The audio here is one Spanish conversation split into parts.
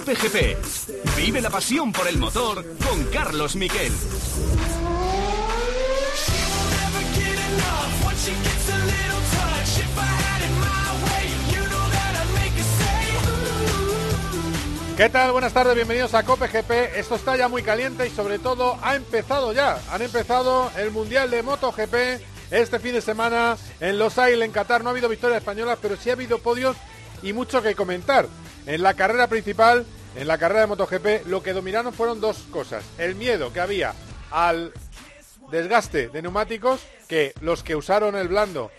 Cope GP. Vive la pasión por el motor con Carlos Miquel. ¿Qué tal? Buenas tardes, bienvenidos a Cope GP. Esto está ya muy caliente y sobre todo ha empezado ya. Han empezado el Mundial de MotoGP este fin de semana en Los Ailes, en Qatar. No ha habido victorias españolas, pero sí ha habido podios y mucho que comentar. En la carrera principal, en la carrera de MotoGP, lo que dominaron fueron dos cosas. El miedo que había al desgaste de neumáticos, que los que usaron el blando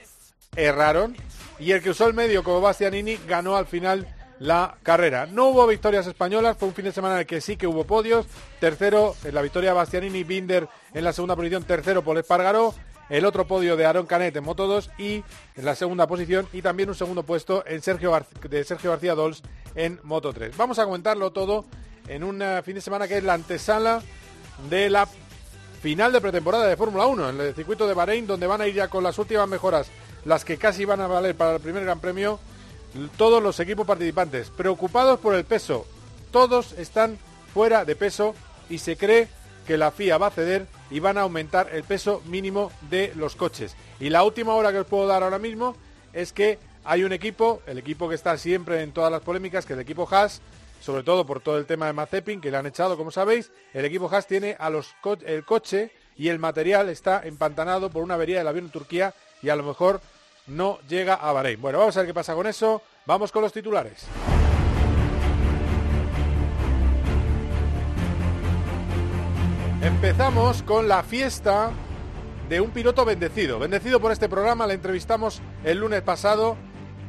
erraron, y el que usó el medio como Bastianini ganó al final la carrera. No hubo victorias españolas, fue un fin de semana en el que sí que hubo podios. Tercero, en la victoria Bastianini, Binder en la segunda posición, tercero Paul Espargaró, el otro podio de Aaron Canet en Moto 2 y en la segunda posición y también un segundo puesto en Sergio de Sergio García Dols en Moto 3. Vamos a comentarlo todo en un eh, fin de semana que es la antesala de la final de pretemporada de Fórmula 1 en el circuito de Bahrein donde van a ir ya con las últimas mejoras, las que casi van a valer para el primer Gran Premio todos los equipos participantes, preocupados por el peso. Todos están fuera de peso y se cree que la FIA va a ceder y van a aumentar el peso mínimo de los coches. Y la última hora que os puedo dar ahora mismo es que hay un equipo, el equipo que está siempre en todas las polémicas, que es el equipo Haas, sobre todo por todo el tema de Mazepin, que le han echado, como sabéis, el equipo Haas tiene a los el coche y el material está empantanado por una avería del avión en Turquía y a lo mejor no llega a Bahrein. Bueno, vamos a ver qué pasa con eso. Vamos con los titulares. Empezamos con la fiesta de un piloto bendecido. Bendecido por este programa, le entrevistamos el lunes pasado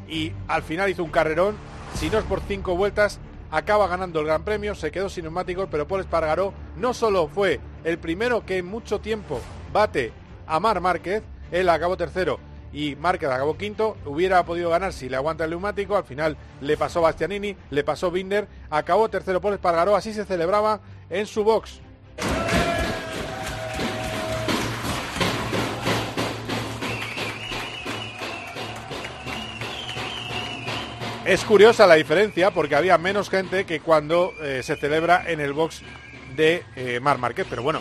y al final hizo un carrerón. Si no es por cinco vueltas, acaba ganando el Gran Premio, se quedó sin neumáticos, pero Paul Espargaró no solo fue el primero que en mucho tiempo bate a Mar Márquez, él acabó tercero y Márquez acabó quinto, hubiera podido ganar si le aguanta el neumático, al final le pasó Bastianini, le pasó Binder, acabó tercero Paul Espargaró, así se celebraba en su box. Es curiosa la diferencia porque había menos gente que cuando eh, se celebra en el box de eh, Mar Márquez, pero bueno,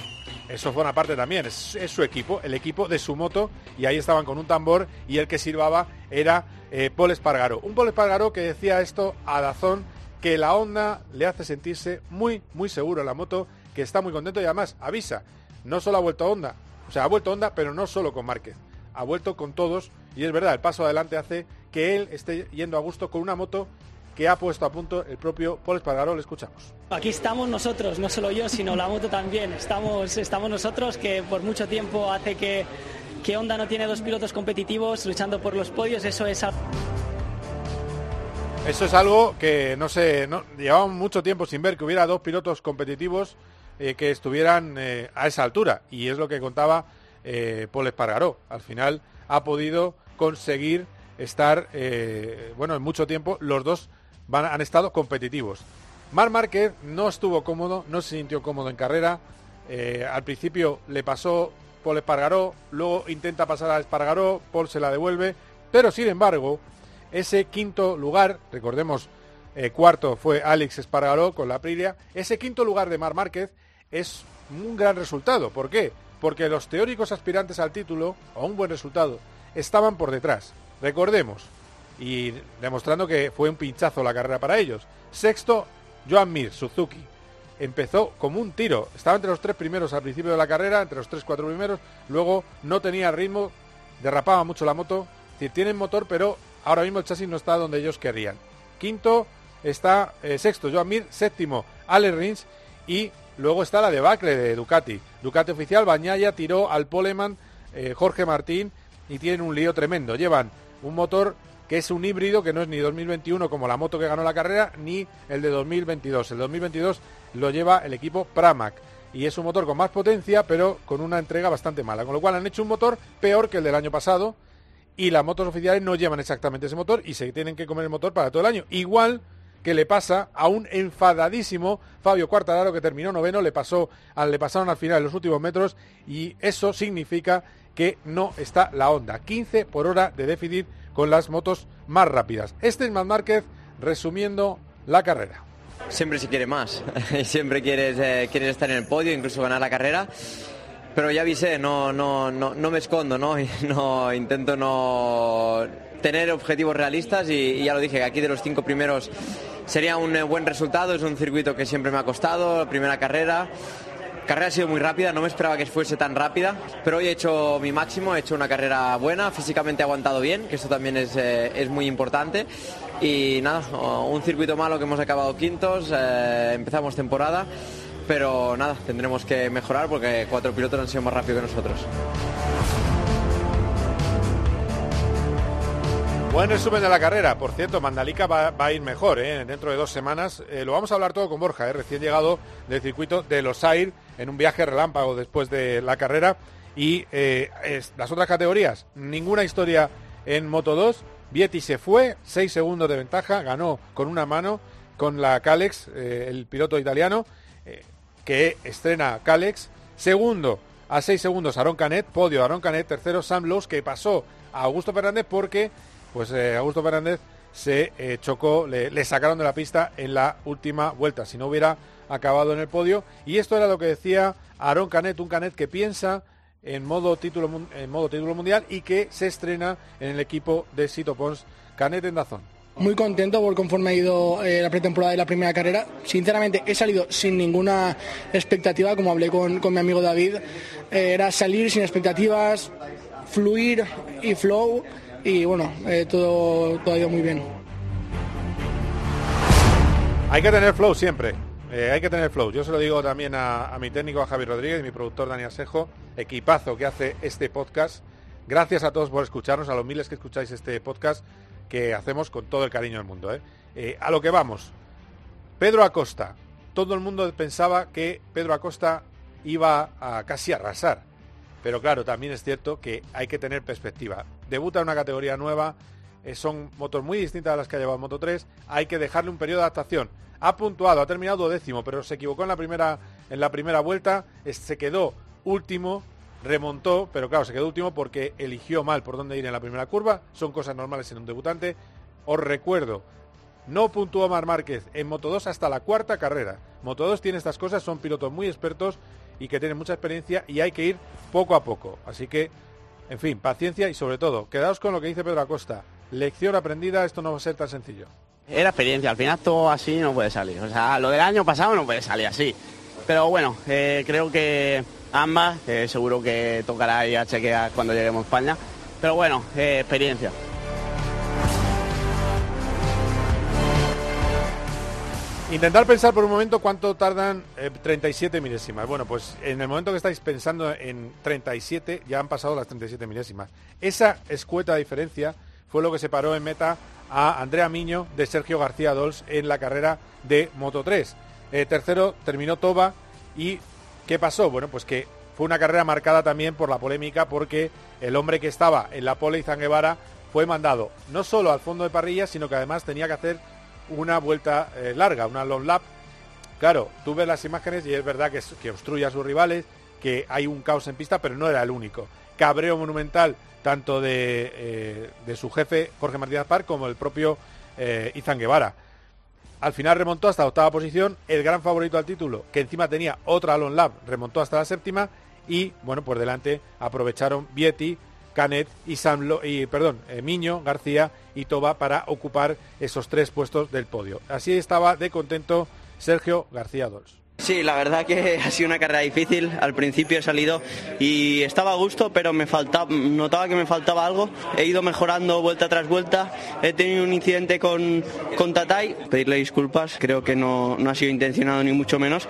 eso fue una parte también, es, su equipo, el equipo de su moto, y ahí estaban con un tambor y el que silbaba era eh, Paul Espargaro. Un Paul Espargaro que decía esto a Dazón, que la onda le hace sentirse muy, muy seguro en la moto, que está muy contento y además avisa, no solo ha vuelto Honda, o sea, ha vuelto Honda, pero no solo con Márquez, ha vuelto con todos y es verdad, el paso adelante hace que él esté yendo a gusto con una moto que ha puesto a punto el propio Paul Espargaró. Le escuchamos. Aquí estamos nosotros, no solo yo, sino la moto también. Estamos, estamos nosotros que por mucho tiempo hace que, que Honda no tiene dos pilotos competitivos luchando por los podios. Eso es eso es algo que no sé, no, llevamos mucho tiempo sin ver que hubiera dos pilotos competitivos eh, que estuvieran eh, a esa altura. Y es lo que contaba eh, Paul Espargaró. Al final ha podido conseguir estar, bueno, en mucho tiempo los dos han estado competitivos. Mar Márquez no estuvo cómodo, no se sintió cómodo en carrera. Eh, al principio le pasó Paul Espargaró, luego intenta pasar a Espargaró, Paul se la devuelve, pero sin embargo, ese quinto lugar, recordemos, eh, cuarto fue Alex Espargaró con la Aprilia, ese quinto lugar de Mar Márquez es un gran resultado. ¿Por qué? Porque los teóricos aspirantes al título, o un buen resultado, estaban por detrás. Recordemos, y demostrando que fue un pinchazo la carrera para ellos. Sexto, Joan Mir, Suzuki. Empezó como un tiro. Estaba entre los tres primeros al principio de la carrera, entre los tres, cuatro primeros. Luego no tenía ritmo, derrapaba mucho la moto. Es decir, tienen motor, pero ahora mismo el chasis no está donde ellos querían. Quinto está eh, sexto, Joan Mir. Séptimo, Ale Rins. Y luego está la debacle de Ducati. Ducati oficial, Bañaya tiró al Poleman eh, Jorge Martín y tienen un lío tremendo. Llevan un motor que es un híbrido que no es ni 2021 como la moto que ganó la carrera, ni el de 2022. El 2022 lo lleva el equipo Pramac y es un motor con más potencia, pero con una entrega bastante mala. Con lo cual han hecho un motor peor que el del año pasado y las motos oficiales no llevan exactamente ese motor y se tienen que comer el motor para todo el año. Igual que le pasa a un enfadadísimo Fabio Quartararo que terminó noveno, le pasó le pasaron al final los últimos metros y eso significa que no está la onda. 15 por hora de déficit con las motos más rápidas. Este es Márquez resumiendo la carrera. siempre se quiere más, siempre quieres, eh, quieres estar en el podio, incluso ganar la carrera. Pero ya avisé, no, no, no, no me escondo, ¿no? no intento no tener objetivos realistas y, y, ya lo dije, aquí de los cinco primeros sería un eh, buen resultado, es un circuito que siempre me ha costado, primera carrera. La carrera ha sido muy rápida, no me esperaba que fuese tan rápida, pero hoy he hecho mi máximo, he hecho una carrera buena, físicamente he aguantado bien, que esto también es, eh, es muy importante. Y nada, un circuito malo que hemos acabado quintos, eh, empezamos temporada, pero nada, tendremos que mejorar porque cuatro pilotos han sido más rápidos que nosotros. Buen resumen de la carrera. Por cierto, Mandalika va, a ir mejor ¿eh? dentro de dos semanas. Eh, lo vamos a hablar todo con Borja, ¿eh? recién llegado del circuito de Los Air en un viaje relámpago después de la carrera. Y las otras categorías, ninguna historia en Moto 2. Vietti se fue, seis segundos de ventaja, ganó con una mano con la Calex, el piloto italiano, que estrena Calex. Segundo, a seis segundos, Aaron Canet, podio Aaron Canet. Tercero, Sam Lowe, que pasó a Augusto Fernández porque pues eh, Augusto Fernández se eh, chocó, le, sacaron de la pista en la última vuelta, si no hubiera acabado en el podio. Y esto era lo que decía Aaron Canet, un Canet que piensa en modo título, en modo título mundial y que se estrena en el equipo de Sito Pons. Canet en Dazón. Muy contento por conforme ha ido eh, la pretemporada y la primera carrera. Sinceramente he salido sin ninguna expectativa, como hablé con, con mi amigo David. Era salir sin expectativas, fluir y flow y bueno, eh, todo, todo ha ido muy bien. Hay que tener flow siempre. Eh, hay que tener flow. Yo se lo digo también a, mi técnico, a Javi Rodríguez, y mi productor Dani Asejo, equipazo que hace este podcast. Gracias a todos por escucharnos, a los miles que escucháis este podcast que hacemos con todo el cariño del mundo. Eh, a lo que vamos. Pedro Acosta. Todo el mundo pensaba que Pedro Acosta iba a casi arrasar. Pero claro, también es cierto que hay que tener perspectiva. Debuta en una categoría nueva, eh, son motos muy distintas a las que ha llevado Moto 3, hay que dejarle un periodo de adaptación. Ha puntuado, ha terminado décimo, pero se equivocó en la primera, en la primera vuelta, se quedó último, remontó, pero claro, se quedó último porque eligió mal por dónde ir en la primera curva, son cosas normales en un debutante. Os recuerdo, no puntuó Mar Márquez en Moto 2 hasta la cuarta carrera. Moto 2 tiene estas cosas, son pilotos muy expertos y que tienen mucha experiencia y hay que ir poco a poco. Así que, en fin, paciencia y sobre todo, quedaos con lo que dice Pedro Acosta. Lección aprendida, esto no va a ser tan sencillo. Era experiencia, al final todo así no puede salir. O sea, lo del año pasado no puede salir así. Pero bueno, eh, creo que ambas, eh, seguro que tocará ir a chequear cuando lleguemos a España. Pero bueno, eh, experiencia. Intentar pensar por un momento cuánto tardan eh, 37 milésimas. Bueno, pues en el momento que estáis pensando en 37 ya han pasado las 37 milésimas. Esa escueta diferencia fue lo que separó en meta a Andrea Miño de Sergio García Dols en la carrera de Moto 3. Eh, tercero terminó Toba y ¿qué pasó? Bueno, pues que fue una carrera marcada también por la polémica porque el hombre que estaba en la pole Izan Guevara fue mandado no solo al fondo de parrilla, sino que además tenía que hacer una vuelta eh, larga, una long lap. Claro, tú ves las imágenes y es verdad que, obstruye a sus rivales, que hay un caos en pista, pero no era el único. Cabreo monumental tanto de, eh, de su jefe Jorge Martínez Park como el propio eh, Izan Guevara. Al final remontó hasta la octava posición, el gran favorito al título, que encima tenía otra long lap, remontó hasta la séptima y, bueno, por delante aprovecharon Vietti, Canet y, Samlo, y perdón, eh, Miño, García y Toba para ocupar esos tres puestos del podio. Así estaba de contento Sergio García Dols. Sí, la verdad que ha sido una carrera difícil. Al principio he salido y estaba a gusto, pero me faltaba, notaba que me faltaba algo. He ido mejorando vuelta tras vuelta. He tenido un incidente con, con Tatay. Pedirle disculpas, creo que no, no ha sido intencionado ni mucho menos.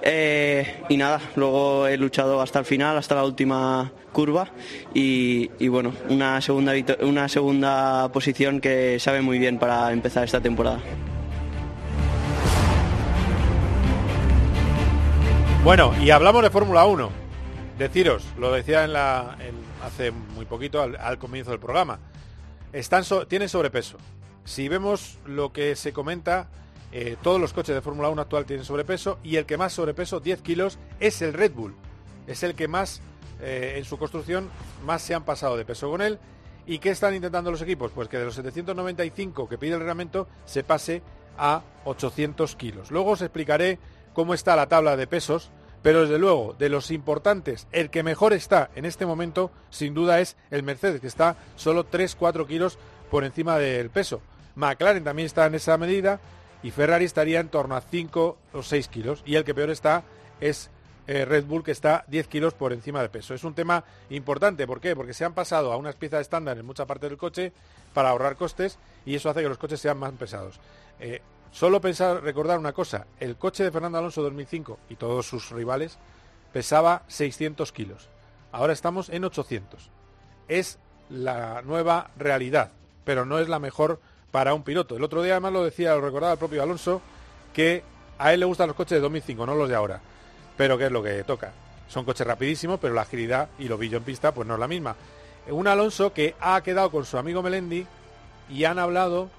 Eh, y nada, luego he luchado hasta el final, hasta la última curva y, y bueno, una segunda, una segunda posición que sabe muy bien para empezar esta temporada. Bueno, y hablamos de Fórmula 1. Deciros, lo decía en la, hace muy poquito al, al, comienzo del programa, están so, tienen sobrepeso. Si vemos lo que se comenta, eh, todos los coches de Fórmula 1 actual tienen sobrepeso y el que más sobrepeso, 10 kilos, es el Red Bull. Es el que más, eh, en su construcción, más se han pasado de peso con él. ¿Y qué están intentando los equipos? Pues que de los 795 que pide el reglamento se pase a 800 kilos. Luego os explicaré cómo está la tabla de pesos, pero desde luego, de los importantes, el que mejor está en este momento, sin duda, es el Mercedes, que está solo 3-4 kilos por encima del peso. McLaren también está en esa medida y Ferrari estaría en torno a 5 o 6 kilos. Y el que peor está es eh, Red Bull, que está 10 kilos por encima de peso. Es un tema importante, ¿por qué? Porque se han pasado a unas piezas estándar en mucha parte del coche para ahorrar costes y eso hace que los coches sean más pesados. Eh, solo pensar, recordar una cosa, el coche de Fernando Alonso 2005 y todos sus rivales pesaba 600 kilos. Ahora estamos en 800. Es la nueva realidad, pero no es la mejor para un piloto. El otro día además lo decía, lo recordaba el propio Alonso, que a él le gustan los coches de 2005, no los de ahora. Pero ¿qué es lo que toca? Son coches rapidísimos, pero la agilidad y lo billo en pista pues no es la misma. Un Alonso que ha quedado con su amigo Melendi y han hablado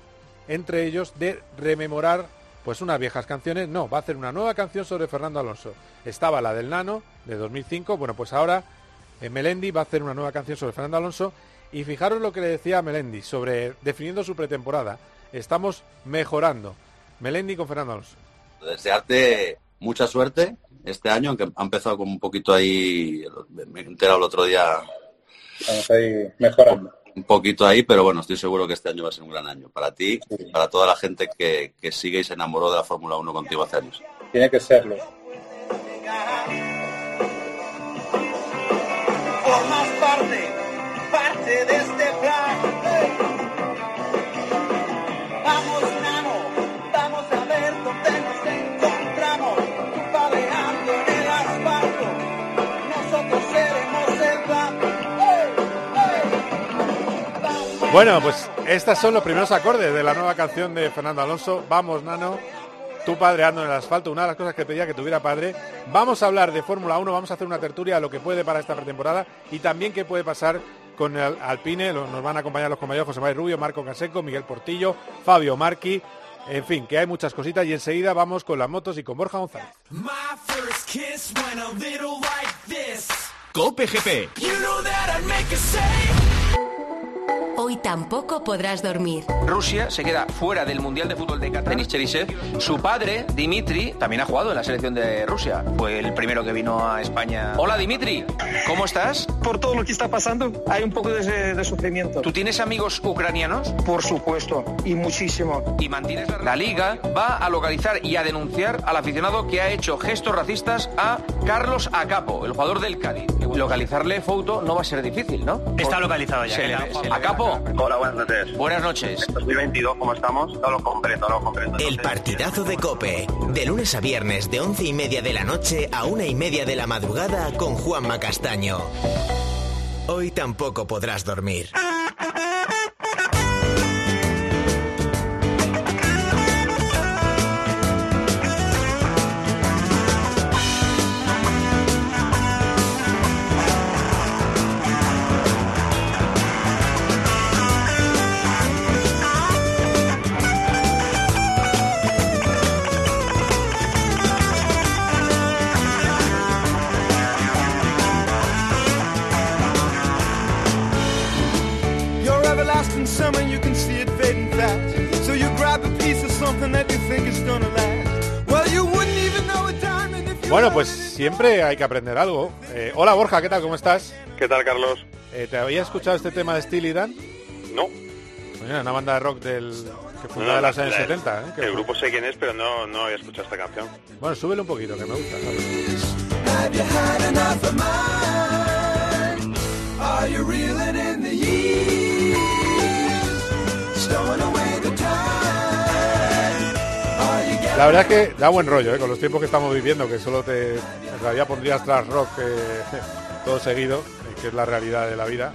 entre ellos de rememorar pues unas viejas canciones. No, va a hacer una nueva canción sobre Fernando Alonso. Estaba la del Nano de 2005, bueno, pues ahora eh, Melendi va a hacer una nueva canción sobre Fernando Alonso y fijaros lo que le decía a Melendi sobre definiendo su pretemporada. Estamos mejorando. Melendi con Fernando Alonso. Desearte mucha suerte este año, aunque ha empezado como un poquito ahí, me he enterado el otro día. Estamos ahí mejorando. Un poquito ahí, pero bueno, estoy seguro que este año va a ser un gran año. Para ti, para toda la gente que, que sigue y se enamoró de la Fórmula 1 contigo hace años. Tiene que serlo. Formas parte, parte de este plan. Bueno, pues estos son los primeros acordes de la nueva canción de Fernando Alonso. Vamos, Nano. Tu padre ando en el asfalto, una de las cosas que pedía que tuviera padre. Vamos a hablar de Fórmula 1, vamos a hacer una tertulia de lo que puede para esta pretemporada y también qué puede pasar con el Alpine. Nos van a acompañar los compañeros José María Rubio, Marco Caseco, Miguel Portillo, Fabio Marqui. En fin, que hay muchas cositas y enseguida vamos con las motos y con Borja González. My first kiss went a little like this. Cope GP. You know Hoy tampoco podrás dormir. Rusia se queda fuera del Mundial de Fútbol de Qatar. Denis su padre, Dimitri, también ha jugado en la selección de Rusia. Fue el primero que vino a España. Hola Dimitri, ¿cómo estás? Por todo lo que está pasando, hay un poco de, de sufrimiento. ¿Tú tienes amigos ucranianos? Por supuesto, y muchísimo. Y mantienes la... la liga va a localizar y a denunciar al aficionado que ha hecho gestos racistas a Carlos Acapo, el jugador del Cádiz. Localizarle foto no va a ser difícil, ¿no? Está localizado ya. Se que le la- ve- se le- Acapo, Hola, buenas noches. buenas noches. 2022, ¿cómo estamos? No lo comprendo, no lo comprendo. El partidazo de Cope. De lunes a viernes de once y media de la noche a una y media de la madrugada con Juanma Castaño. Hoy tampoco podrás dormir. Bueno, pues siempre hay que aprender algo. Eh, hola Borja, ¿qué tal? ¿Cómo estás? ¿Qué tal, Carlos? Eh, ¿Te había escuchado este tema de Steely Dan? No. Bueno, una banda de rock del que fue No, una de la- años la- 70. ¿eh? El fue- grupo sé quién es, pero no, no había escuchado esta canción. Bueno, súbele un poquito, que me gusta. Have La verdad es que da buen rollo, ¿eh? con los tiempos que estamos viviendo, que solo te... En realidad pondrías tras rock eh, todo seguido, eh, que es la realidad de la vida.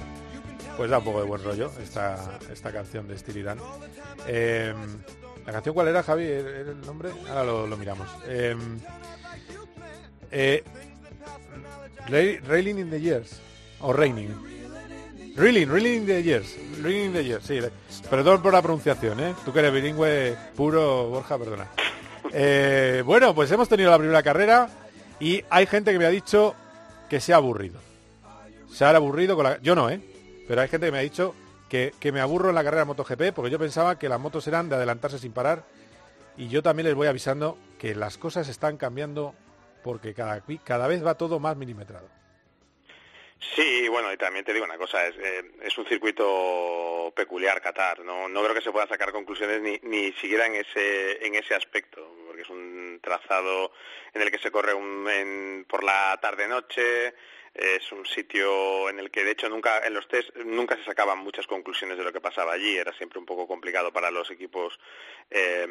Pues da un poco de buen rollo esta, esta canción de Steely Dan. Eh, ¿La canción cuál era, Javi? ¿Era era el nombre? Ahora lo, lo miramos. Eh, eh, Ra- Railing in the Years. O Raining. Reeling, Reeling in the Years. Reeling in the Years, sí. Perdón por la pronunciación, ¿eh? Tú que eres bilingüe puro, Borja, perdona. Eh, bueno, pues hemos tenido la primera carrera y hay gente que me ha dicho que se ha aburrido. Se ha aburrido con la... Yo no, ¿eh? Pero hay gente que me ha dicho que, que me aburro en la carrera MotoGP porque yo pensaba que las motos eran de adelantarse sin parar Y yo también les voy avisando que las cosas están cambiando porque cada, cada vez va todo más milimetrado. Sí, bueno, y también te digo una cosa, es, eh, es un circuito peculiar Qatar, no, no creo que se puedan sacar conclusiones ni, ni siquiera ese, en ese aspecto, porque es un trazado en el que se corre un, en- por la tarde-noche, es un sitio en el que de hecho nunca en los test nunca se sacaban muchas conclusiones de lo que pasaba allí. Era siempre un poco complicado para los equipos eh,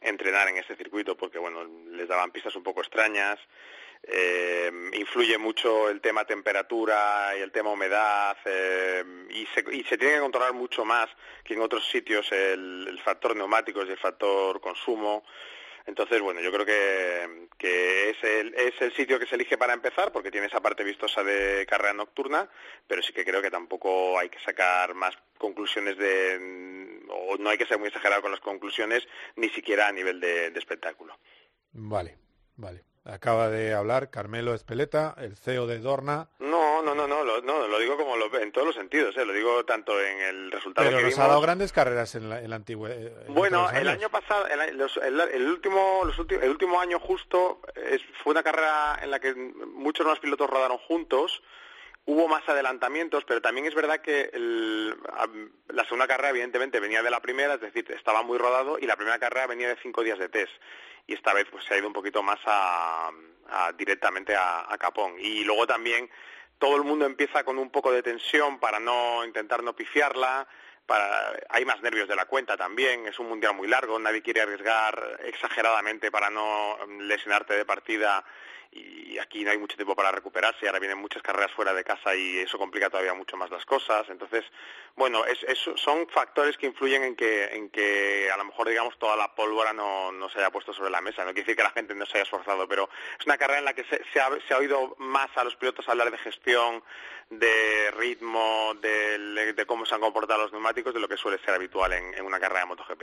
entrenar en ese circuito porque bueno les daban pistas un poco extrañas. Eh, influye mucho el tema temperatura y el tema humedad eh, y, se, y se tiene que controlar mucho más que en otros sitios el, el factor neumáticos y el factor consumo entonces, bueno, yo creo que, que es, el, es el sitio que se elige para empezar, porque tiene esa parte vistosa de carrera nocturna, pero sí que creo que tampoco hay que sacar más conclusiones de... o no hay que ser muy exagerado con las conclusiones, ni siquiera a nivel de, de espectáculo. Vale, vale. Acaba de hablar Carmelo Espeleta, el CEO de Dorna, No, no, no, no, lo, no, lo digo como lo, en todos los sentidos, ¿eh? lo digo tanto en el resultado pero que nos vimos... ha dado grandes carreras en la, en la antigua. eh, en Bueno, el año pasado, el, año- los- el- el último, los el último año justo es- fue una carrera en la que muchos más pilotos rodaron juntos. Hubo más adelantamientos, pero también es verdad que el- la segunda carrera evidentemente venía de la primera, es decir, estaba muy rodado y la primera carrera venía de cinco días de test y esta vez pues se ha ido un poquito más a, a- directamente a, a Capón. Y luego también todo el mundo empieza con un poco de tensión para no intentar no pifiarla, para, hay más nervios de la cuenta también, es un mundial muy largo, nadie quiere arriesgar exageradamente para no lesionarte de partida y aquí no hay mucho tiempo para recuperarse, ahora vienen muchas carreras fuera de casa y eso complica todavía mucho más las cosas. Entonces, bueno, es, es- son factores que influyen en que, en que a lo mejor, digamos, toda la pólvora no, no se haya puesto sobre la mesa. No quiere decir que la gente no se haya esforzado, pero es una carrera en la que se, se ha, se ha oído más a los pilotos hablar de gestión, de ritmo, de, cómo se han comportado los neumáticos, de lo que suele ser habitual en, en una carrera de MotoGP.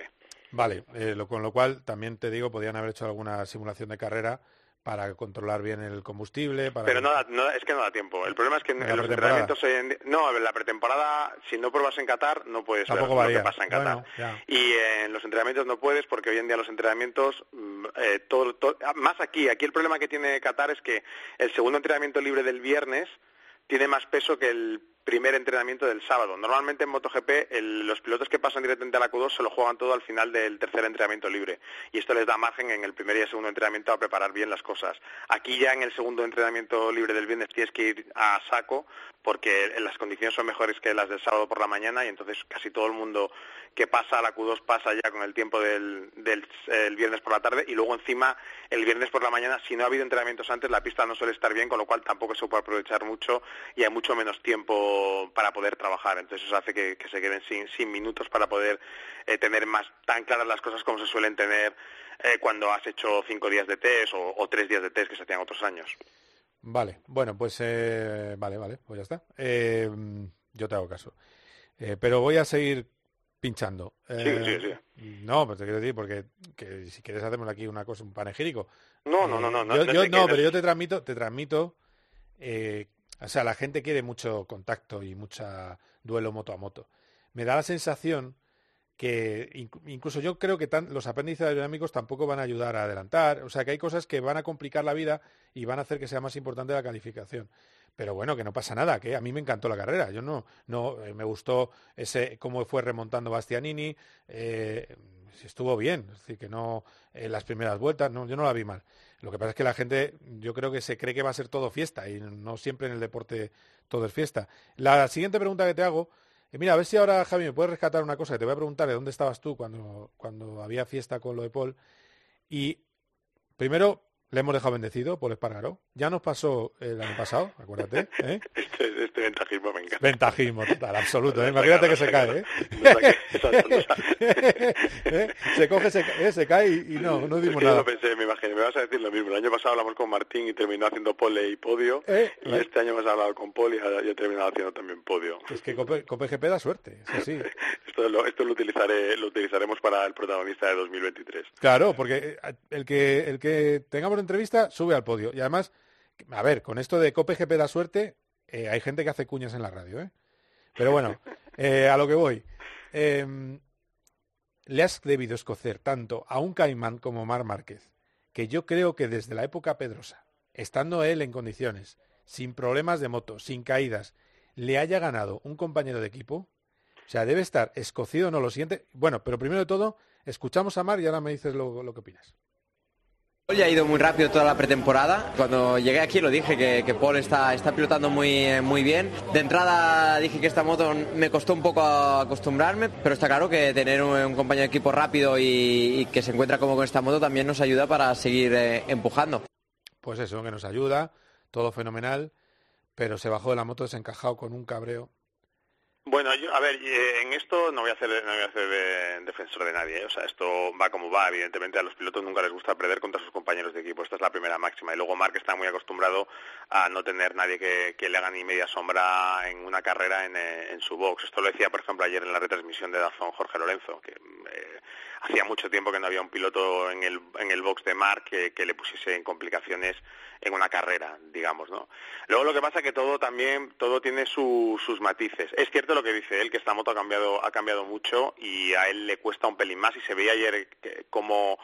Vale, eh, lo- con lo cual también te digo, podían haber hecho alguna simulación de carrera para controlar bien el combustible. Para Pero no, da- no- es que no da tiempo. El problema es que en, ¿En en la los entrenamientos en no, en la pretemporada, si no pruebas en Qatar, no puedes ver Tampoco lo varía. que pasa en Qatar. Bueno. Y en los entrenamientos no puedes porque hoy en día los entrenamientos, mm, eh, todo, todo- ah, más aquí, aquí el problema que tiene Qatar es que el segundo entrenamiento libre del viernes tiene más peso que el primer entrenamiento del sábado. Normalmente en MotoGP el- los pilotos que pasan directamente a la Q2 se lo juegan todo al final del tercer entrenamiento libre y esto les da margen en el primer y el segundo entrenamiento a preparar bien las cosas. Aquí ya en el segundo entrenamiento libre del viernes tienes que ir a saco porque las condiciones son mejores que las del sábado por la mañana y entonces casi todo el mundo que pasa a la Q2 pasa ya con el tiempo del, del el viernes por la tarde y luego encima el viernes por la mañana si no ha habido entrenamientos antes la pista no suele estar bien con lo cual tampoco se puede aprovechar mucho y hay mucho menos tiempo para poder trabajar entonces eso hace que, que se queden sin, sin minutos para poder eh, tener más tan claras las cosas como se suelen tener eh, cuando has hecho cinco días de test o, o tres días de test que se hacían otros años Vale, bueno, pues eh, vale, vale, pues ya está. Yo te hago caso. Pero voy a seguir pinchando. Eh, sigue, sigue. No, pues te quiero decir, porque que si quieres hacemos aquí una cosa, un panegírico. No, no, no, no, no, Yo, no yo- no, pero yo te transmito, te transmito, eh, o sea, la gente quiere mucho contacto y mucha duelo moto a moto. Me da la sensación que inc- incluso yo creo que tan- los apéndices aerodinámicos tampoco van a ayudar a adelantar. O sea, que hay cosas que van a complicar la vida y van a hacer que sea más importante la calificación. Pero bueno, que no pasa nada, que a mí me encantó la carrera. Yo no, no eh, me gustó ese cómo fue remontando Bastianini, eh, estuvo bien, es decir, que no en las primeras vueltas, no, yo no la vi mal. Lo que pasa es que la gente, yo creo que se cree que va a ser todo fiesta y no siempre en el deporte todo es fiesta. La siguiente pregunta que te hago, eh, mira, a ver si ahora, Javi, me puedes rescatar una cosa que te voy a preguntar de dónde estabas tú cuando, cuando había fiesta con lo de Paul. Y primero, le hemos dejado bendecido, Paul Espargaró. Ya nos pasó el año pasado, acuérdate. ¿eh? este ventajismo me encanta Ventajismo total, absoluto. ¿eh? Imagínate que se cae, ¿eh? ¿Eh? Se coge, se, cae, se cae y, y no, no Es dimos yo nada. lo pensé, me imaginé, me vas a decir lo mismo. El año pasado hablamos con Martín y terminó haciendo pole y podio. Eh, y este año hemos hablado con Paul y ha, terminado haciendo también podio. Es que Cope, Cope GP da suerte, es así. Esto lo, esto lo utilizaré, lo utilizaremos para el protagonista de 2023. Claro, porque eh, el que, el que tengamos entrevista sube al podio. Y además, a ver, con esto de Cope GP da suerte, eh, hay gente que hace cuñas en la radio, ¿eh? Pero bueno, eh, a lo que voy. Eh, le has debido escocer tanto a un caimán como Mar Márquez, que yo creo que desde la época Pedrosa, estando él en condiciones, sin problemas de moto, sin caídas, le haya ganado un compañero de equipo, o sea, debe estar escocido, no lo siente. Bueno, pero primero de todo, escuchamos a Mar y ahora me dices lo, lo que opinas. Ya ha ido muy rápido toda la pretemporada. Cuando llegué aquí lo dije que, Paul está, está pilotando muy, eh, muy bien. De entrada dije que esta moto me costó un poco acostumbrarme, pero está claro que tener un, compañero de equipo rápido y, y que se encuentra como con esta moto también nos ayuda para seguir eh, empujando. Pues eso, que nos ayuda, todo fenomenal, pero se bajó de la moto desencajado con un cabreo. Bueno, yo, a ver, eh, en esto no voy a hacer, no voy a hacer de defensor de nadie. ¿eh? O sea, esto va como va. Evidentemente, a los pilotos nunca les gusta perder contra sus compañeros de equipo. Esta es la primera máxima. Y luego Mark está muy acostumbrado a no tener nadie que, le haga ni media sombra en una carrera en, eh, en, su box. Esto lo decía, por ejemplo, ayer en la retransmisión de Dazón Jorge Lorenzo, que eh, hacía mucho tiempo que no había un piloto en el, en el box de Mark que, le pusiese en complicaciones en una carrera, digamos, ¿no? Luego lo que pasa es que todo también, todo tiene su, sus matices. Es cierto lo que dice él, que esta moto ha cambiado, ha cambiado mucho y a él le cuesta un pelín más y se veía ayer como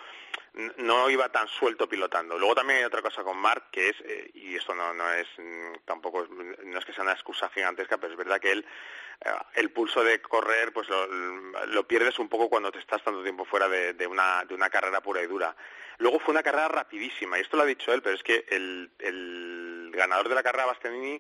no iba tan suelto pilotando. Luego también hay otra cosa con Mark, que es, eh, y esto no, no es tampoco, no es que sea una excusa gigantesca, pero es verdad que él, eh, el pulso de correr, pues lo, lo, pierdes un poco cuando te estás tanto tiempo fuera de, de, una, de una carrera pura y dura. Luego fue una carrera rapidísima, y esto lo ha dicho él, pero es que el, el ganador de la carrera, Bastianini,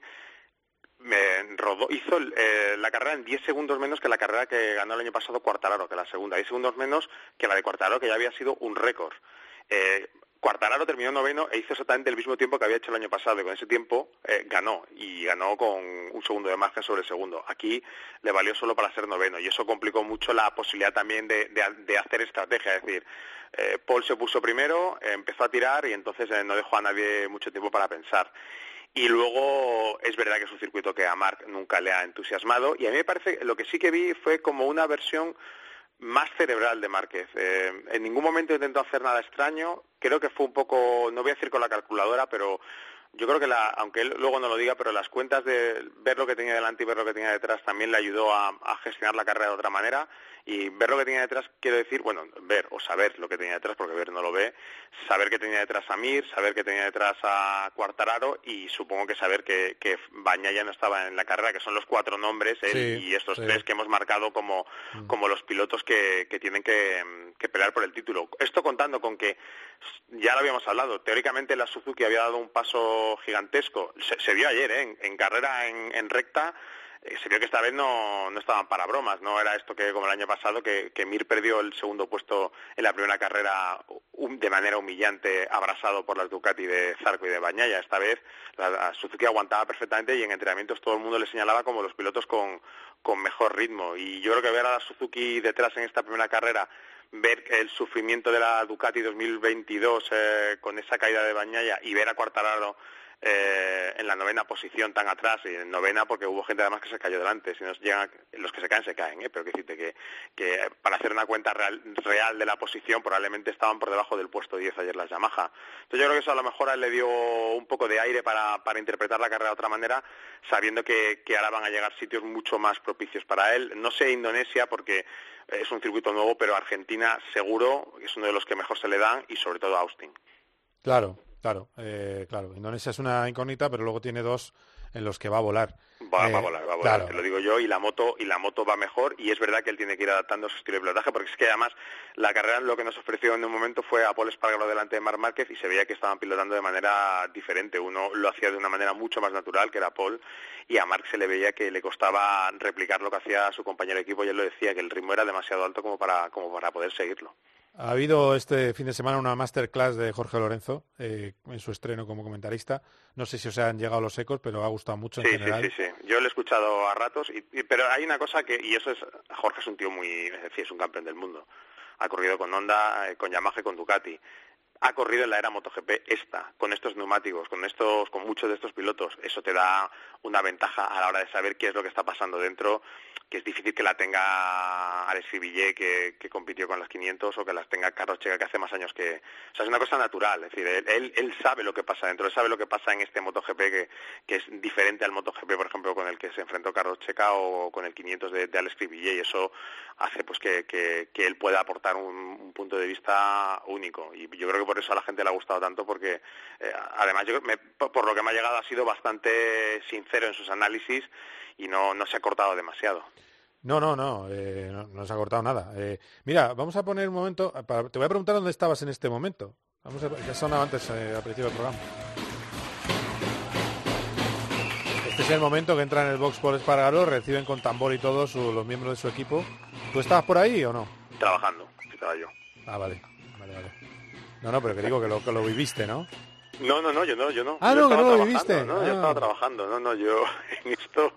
me rodó, hizo eh, la carrera en 10 segundos menos que la carrera que ganó el año pasado Cuartararo, que la segunda, 10 segundos menos que la de Cuartararo, que ya había sido un récord. Eh, Cuartararo terminó noveno e hizo exactamente el mismo tiempo que había hecho el año pasado y con ese tiempo eh, ganó y ganó con un segundo de margen sobre el segundo. Aquí le valió solo para ser noveno y eso complicó mucho la posibilidad también de, de, hacer estrategia, es decir, eh, Paul se puso primero, empezó a tirar y entonces no dejó a nadie mucho tiempo para pensar. Y luego es verdad que es un circuito que a Marc nunca le ha entusiasmado y a mí me parece lo que sí que vi fue como una versión más cerebral de Márquez. Eh, en ningún momento intentó hacer nada extraño. Creo que fue un poco, no voy a decir con la calculadora, pero yo creo que, la, aunque él luego no lo diga, pero las cuentas de ver lo que tenía delante y ver lo que tenía detrás también le ayudó a, gestionar la carrera de otra manera. Y ver lo que tenía detrás, quiero decir, bueno, ver o saber lo que tenía detrás, porque ver no lo ve, saber que tenía detrás a Mir, saber que tenía detrás a Cuartararo y supongo que saber que, que Bañaya no estaba en la carrera, que son los cuatro nombres, él sí, y estos sí. tres que hemos marcado como, mm. como los pilotos que, que tienen que, que pelear por el título. Esto contando con que, ya lo habíamos hablado, teóricamente la Suzuki había dado un paso gigantesco. Se, se vio ayer, ¿eh? en, en, carrera en, en recta, se vio que esta vez no, no, estaban para bromas. No era esto que, como el año pasado, que, que, Mir perdió el segundo puesto en la primera carrera de manera humillante, abrasado por las Ducati de Zarco y de Bañaya. Esta vez la, la, Suzuki aguantaba perfectamente y en entrenamientos todo el mundo le señalaba como los pilotos con, con mejor ritmo. Y yo creo que ver a la Suzuki detrás en esta primera carrera ver el sufrimiento de la Ducati 2022 eh, con esa caída de Bañaya y ver a Cuartararo eh, en la novena posición tan atrás, y en novena porque hubo gente además que se cayó delante, si llegan, los que se caen se caen, ¿eh? pero que decirte que, que para hacer una cuenta real, real, de la posición probablemente estaban por debajo del puesto 10 ayer las Yamaha. Entonces yo creo que eso a lo mejor a él le dio un poco de aire para, para interpretar la carrera de otra manera, sabiendo que, que ahora van a llegar sitios mucho más propicios para él. No sé Indonesia porque es un circuito nuevo, pero Argentina seguro es uno de los que mejor se le dan y sobre todo Austin. Claro, Claro, eh, claro. Indonesia es una incógnita, pero luego tiene dos en los que va a volar. Va, eh, va a volar, va a volar, claro. te lo digo yo, y la moto y la moto va mejor y es verdad que él tiene que ir adaptando su estilo de pilotaje porque es que además la carrera lo que nos ofreció en un momento fue a Paul Espargaro delante de Marc Márquez y se veía que estaban pilotando de manera diferente. Uno lo hacía de una manera mucho más natural que era Paul y a Marc se le veía que le costaba replicar lo que hacía su compañero de equipo y él lo decía que el ritmo era demasiado alto como para como para poder seguirlo. Ha habido este fin de semana una masterclass de Jorge Lorenzo eh, en su estreno como comentarista. No sé si os han llegado los ecos, pero ha gustado mucho en sí, general. Sí, sí, sí. Yo lo he escuchado a ratos, y, y, pero hay una cosa que, y eso es, Jorge es un tío muy, es decir, es un campeón del mundo. Ha corrido con Honda, eh, con Yamaha y con Ducati. Ha corrido en la era MotoGP esta, con estos neumáticos, con estos, con muchos de estos pilotos. Eso te da una ventaja a la hora de saber qué es lo que está pasando dentro que es difícil que la tenga Alex Villé que, compitió con las 500 o que las tenga Carlos que hace más años que... O sea, es una cosa natural, es decir, él, sabe lo que pasa dentro, él sabe lo que pasa en este MotoGP que, es diferente al MotoGP, por ejemplo, con el que se enfrentó Carlos Checa o con el 500 de, de Alex y eso hace pues que él pueda aportar un, un, punto de vista único y yo creo que por eso a la gente le ha gustado tanto porque eh, además yo, me, por lo que me ha llegado ha sido bastante sincero en sus análisis y no, no se ha cortado demasiado. No, no, no, eh, no, no, se ha cortado nada. Eh, mira, vamos a poner un momento, para, te voy a preguntar dónde estabas en este momento. Vamos a, que sonaba antes eh, al principio del programa. Este es el momento que entra en el box por Espargaro, reciben con tambor y todo su, los miembros de su equipo. ¿Tú estabas por ahí o no? Trabajando, estaba yo. Ah, vale. No, no, pero que digo que lo, que lo viviste, ¿no? No, no, no, yo no, yo no. Ah, yo no, que no lo viste. No, ah. yo estaba trabajando, no, no, yo en esto,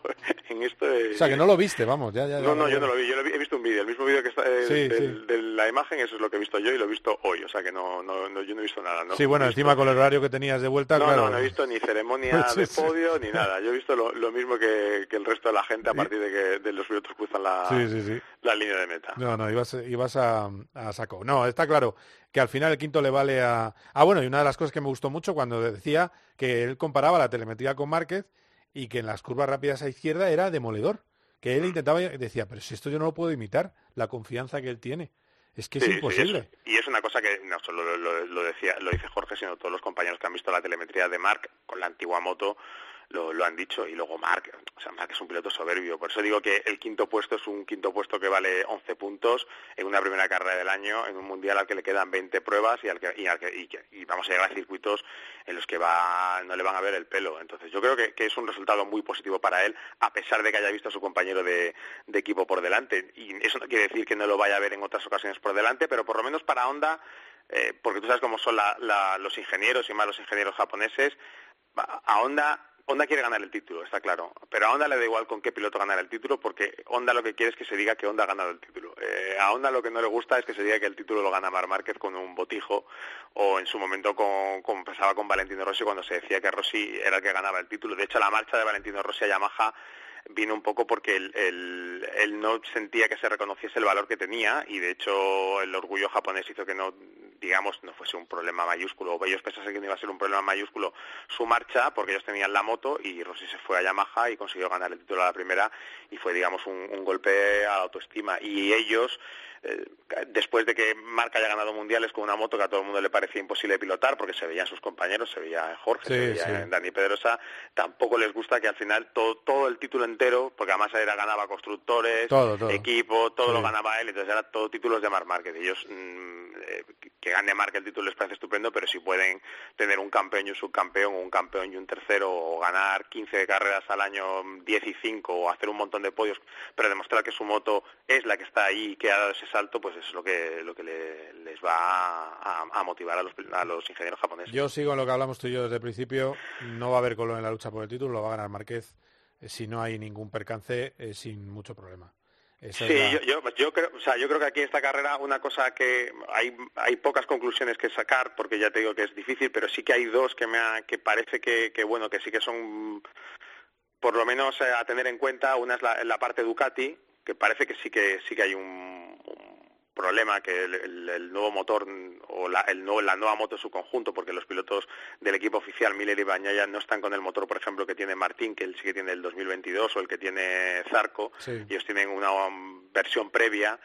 en esto. O sea, que no lo viste, vamos, ya, ya. No, no, ya, yo no lo vi, yo lo vi, he visto un vídeo, el mismo vídeo que está eh, Sí, del- sí. de la imagen, eso es lo que he visto yo y lo he visto hoy, o sea que no, no, no yo no he visto nada, ¿no? Sí, bueno, visto- encima con el horario que tenías de vuelta, No, claro. no, no he visto ni ceremonia de podio ni nada. Yo he visto lo, lo mismo que, que el resto de la gente a partir de que de los pilotos cruzan la, sí. la línea de meta. No, no, ibas, ibas a, a saco. No, está claro que al final el quinto le vale a... Ah, bueno, y una de las cosas que me gustó mucho cuando decía que él comparaba la telemetría con Márquez y que en las curvas rápidas a izquierda era demoledor. Que él intentaba, decía, pero si esto yo no lo puedo imitar, la confianza que él tiene. Es que es Sí, imposible. y es una cosa que no solo lo, lo- lo decía, lo dice Jorge, sino todos los compañeros que han visto la telemetría de Mark con la antigua moto lo, han dicho. Y luego Mark, o sea, Mark es un piloto soberbio. Por eso digo que el quinto puesto es un quinto puesto que vale 11 puntos en una primera carrera del año, en un mundial al que le quedan 20 pruebas y, al que, y, al que- y y vamos a llegar a circuitos en los que va, no le van a ver el pelo. Entonces yo creo que, que es un resultado muy positivo para él, a pesar de que haya visto a su compañero de, de equipo por delante. Y eso no quiere decir que no lo vaya a ver en otras ocasiones por delante, pero por lo menos para Honda, eh, porque tú sabes cómo son la- la- los ingenieros y más los ingenieros japoneses, a Honda Honda quiere ganar el título, está claro. Pero a Honda le da igual con qué piloto ganar el título, porque Honda lo que quiere es que se diga que Honda ha ganado el título. Eh, a Honda lo que no le gusta es que se diga que el título lo gana Mar Márquez con un botijo, o en su momento con, pasaba con Valentino Rossi cuando se decía que Rossi era el que ganaba el título. De hecho, la marcha de Valentino Rossi a Yamaha vino un poco porque él- él no sentía que se reconociese el valor que tenía y de hecho el orgullo japonés hizo que no digamos no fuese un problema mayúsculo o ellos pensasen que no iba a ser un problema mayúsculo su marcha porque ellos tenían la moto y Rossi se fue a Yamaha y consiguió ganar el título a la primera y fue digamos un, un golpe a la autoestima. Y ellos después de que Marca haya ganado mundiales con una moto que a todo el mundo le parecía imposible pilotar porque se veían sus compañeros, se veía Jorge, Sí, se veía sí. Dani Pedrosa, tampoco les gusta que al final todo, todo el título entero, porque además era ganaba constructores, Todo, todo. equipo, todo Sí. lo ganaba él, entonces era todo títulos de Marc Márquez. Ellos mm, eh, que gane Marc el título les parece estupendo, pero si pueden tener un campeón y un subcampeón, o un campeón y un tercero, o ganar 15 carreras al año, 10 y 5, o hacer un montón de podios, pero demostrar que su moto es la que está ahí y que ha dado ese salto, pues eso es lo que, lo que le- les va a, a- a motivar a los, a los ingenieros japoneses. Yo sigo en lo que hablamos tú y yo desde el principio. No va a haber color en la lucha por el título, lo va a ganar Márquez eh, si no hay ningún percance, eh, sin mucho problema. Esa Sí, la- yo, yo, yo creo, o sea, yo creo que aquí en esta carrera una cosa que hay, hay pocas conclusiones que sacar, porque ya te digo que es difícil, pero sí que hay dos que me ha- que parece que, que bueno, que sí que son por lo menos eh, a tener en cuenta. Una es la, la parte Ducati, que parece que sí que sí que hay un problema que el, el- el nuevo motor o la, el nuevo- la nueva moto en su conjunto, porque los pilotos del equipo oficial Miller y Bañaya no están con el motor, por ejemplo, que tiene Martín, que él sí que tiene el 2022 o el que tiene Zarco, Sí. ellos tienen una versión previa.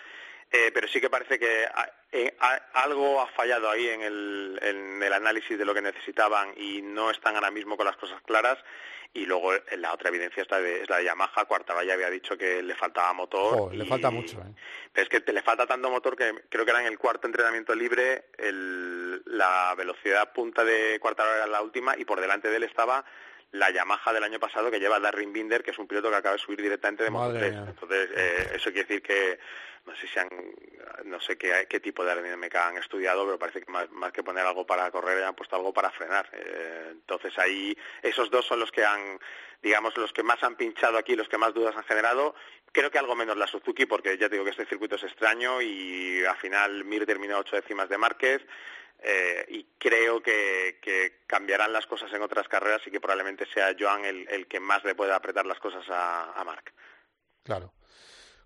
Eh, pero sí que parece que a- eh, a- algo ha fallado ahí en el, en el análisis de lo que necesitaban y no están ahora mismo con las cosas claras. Y luego eh, la otra evidencia está de- es la de Yamaha. Cuartaba había dicho que le faltaba motor. Le falta mucho. ¿eh? pero es que te le falta tanto motor que creo que era en el cuarto entrenamiento libre el- la velocidad punta de Cuartararo era la última y por delante de él estaba la Yamaha del año pasado que lleva Darren Binder, que es un piloto que acaba de subir directamente de Moto Madre 3. mía. Entonces, eh, eso quiere decir que no sé si han, no sé qué, qué tipo de aerodinámica han estudiado, pero parece que más, más que poner algo para correr, han puesto algo para frenar. Eh, entonces ahí, esos dos son los que han, digamos, los que más han pinchado aquí, los que más dudas han generado. Creo que algo menos la Suzuki, porque ya te digo que este circuito es extraño y al final Mir terminó ocho décimas de Márquez. Eh, y creo que, que cambiarán las cosas en otras carreras y que probablemente sea Joan el, el que más le pueda apretar las cosas a, a Marc. Claro.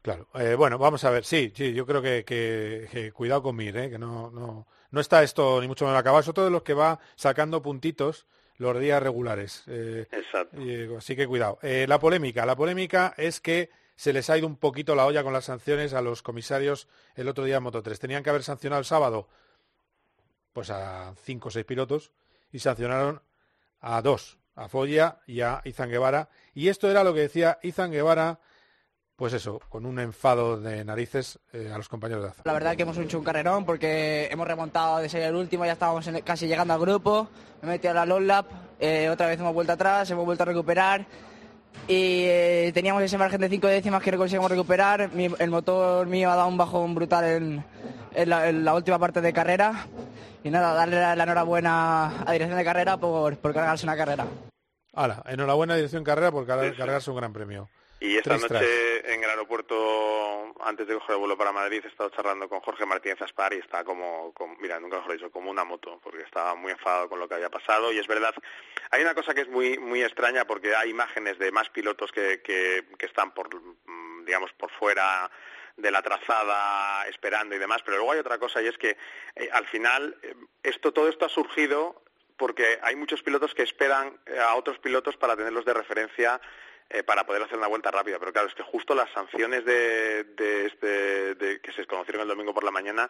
Claro. Eh, bueno, vamos a ver. Sí, sí, yo creo que, que- que cuidado con Mir, ¿eh? que no, no, no está esto ni mucho menos acabado. Es otro de los que va sacando puntitos los días regulares. Eh, Exacto. así que cuidado. La polémica. La polémica es que se les ha ido un poquito la olla con las sanciones a los comisarios el otro día en Moto 3. Tenían que haber sancionado el sábado pues a cinco o seis pilotos y sancionaron a dos, a Foya y a Izan Guevara. Y esto era lo que decía Izan Guevara, pues eso, con un enfado de narices eh, a los compañeros de Aza. La verdad que hemos hecho un carrerón porque hemos remontado de ser el último, ya estábamos casi llegando al grupo, me he metido a la long lap, eh, otra vez hemos vuelto atrás, hemos vuelto a recuperar y eh, teníamos ese margen de cinco décimas que no conseguimos recuperar, el motor mío ha dado un bajón brutal en la última parte de carrera y nada, darle la, la enhorabuena a dirección de carrera por, por cargarse una carrera. Hala, enhorabuena dirección carrera por car- cargarse un gran premio. Y esta Tres noche en el aeropuerto, antes de coger el vuelo para Madrid, he estado charlando con Jorge Martínez Aspar y está como, como- mira, nunca mejor dicho, como una moto, porque estaba muy enfadado con lo que había pasado. Y es verdad, hay una cosa que es muy muy extraña porque hay imágenes de más pilotos que, que, que están por, mm, digamos, por fuera de la trazada esperando y demás, pero luego hay otra cosa y es que eh, al final eh, esto todo esto ha surgido porque hay muchos pilotos que esperan eh, a otros pilotos para tenerlos de referencia eh, para poder hacer una vuelta rápida. Pero claro, es que justo las sanciones de, de este, de- que se conocieron el domingo por la mañana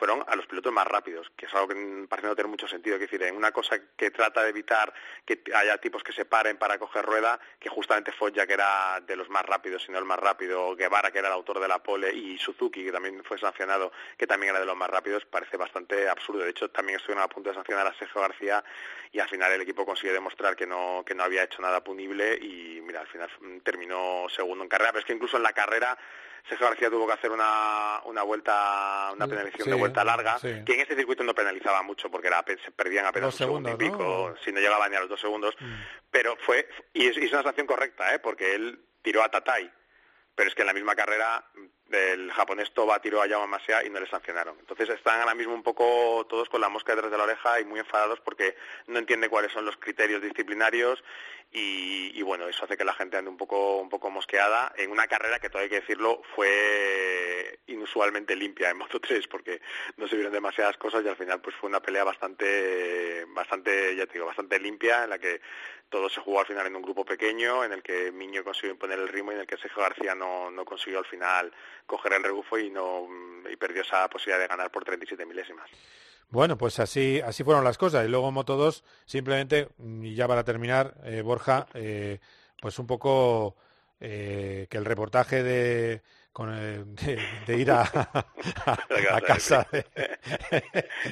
fueron a los pilotos más rápidos, que es algo que parece no tener mucho sentido. Es decir, en una cosa que trata de evitar que haya tipos que se paren para coger rueda, que justamente Foggia, que era de los más rápidos, si no el más rápido, Guevara, que era el autor de la pole, y Suzuki, que también fue sancionado, que también era de los más rápidos, parece bastante absurdo. De hecho, también estuvieron a punto de sancionar a Sergio García y al final el equipo consiguió demostrar que no, que no había hecho nada punible y mira, al final terminó segundo en carrera. Pero es que incluso en la carrera Sergio García tuvo que hacer una, una vuelta, una penalización Sí, de vuelta larga, sí. que en este circuito no penalizaba mucho porque era, se perdían apenas Dos un segundo y segundos, pico, ¿no? Mm. si no llegaba ni a los dos segundos, pero fue, y es, y es una sanción correcta, ¿eh? porque él tiró a Tatai, pero es que en la misma carrera el japonés Toba tiró a Yamamashia y no le sancionaron. Entonces están ahora mismo un poco todos con la mosca detrás de la oreja y muy enfadados porque no entiende cuáles son los criterios disciplinarios y, y, bueno, eso hace que la gente ande un poco, un poco mosqueada en una carrera que todo hay que decirlo fue inusualmente limpia en Moto 3 porque no se vieron demasiadas cosas y al final pues fue una pelea bastante, bastante, ya te digo, bastante limpia en la que todo se jugó al final en un grupo pequeño, en el que Miño consiguió imponer el ritmo y en el que Sergio García no, no consiguió al final coger el rebufo y no y perdió esa posibilidad de ganar por 37 milésimas. Bueno, pues así, así fueron las cosas. Y luego Moto 2, simplemente, y ya para terminar, eh, Borja, eh, pues un poco eh, que el reportaje de, con, eh, de, de ir a, a, a casa de,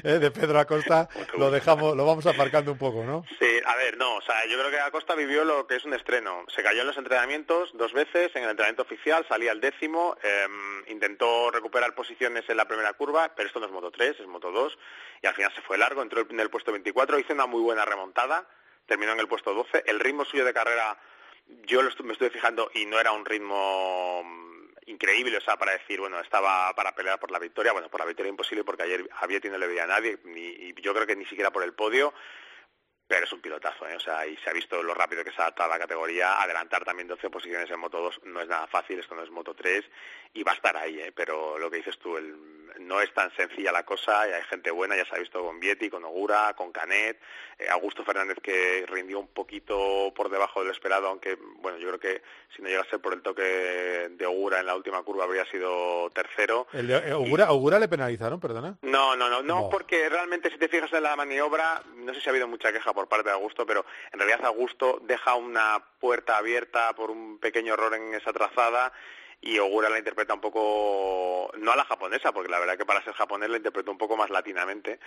eh, de Pedro Acosta lo dejamos, lo vamos aparcando un poco, ¿no? Sí, a ver, no, o sea, yo creo que Acosta vivió lo que es un estreno. Se cayó en los entrenamientos dos veces, en el entrenamiento oficial salía al décimo, eh, intentó recuperar posiciones en la primera curva, pero esto no es Moto 3, es Moto 2, y al final se fue largo, entró en el puesto 24, hizo una muy buena remontada, terminó en el puesto 12. El ritmo suyo de carrera, yo lo estu- me estuve fijando y no era un ritmo increíble, o sea, para decir, bueno, estaba para pelear por la victoria, bueno, por la victoria imposible porque ayer a Vietti no le veía a nadie, ni, y yo creo que ni siquiera por el podio, pero es un pilotazo, ¿eh? o sea, y se ha visto lo rápido que se adapta a la categoría, adelantar también 12 posiciones en Moto 2 no es nada fácil, esto no es Moto 3, y va a estar ahí, ¿eh? pero lo que dices tú, el, no es tan sencilla la cosa, y hay gente buena, ya se ha visto con Vietti, con Ogura, con Canet, eh, Augusto Fernández que rindió un poquito por debajo de lo esperado, aunque, bueno, yo creo que si no llegase por el toque de Ogura en la última curva habría sido tercero, El de, eh, Ogura, Ogura le penalizaron, perdona. no, no, no, no, No. porque realmente si te fijas en la maniobra, no sé si ha habido mucha queja por parte de Augusto, pero en realidad Augusto deja una puerta abierta por un pequeño error en esa trazada y Ogura la interpreta un poco, no a la japonesa, porque la verdad que para ser japonés la interpretó un poco más latinamente.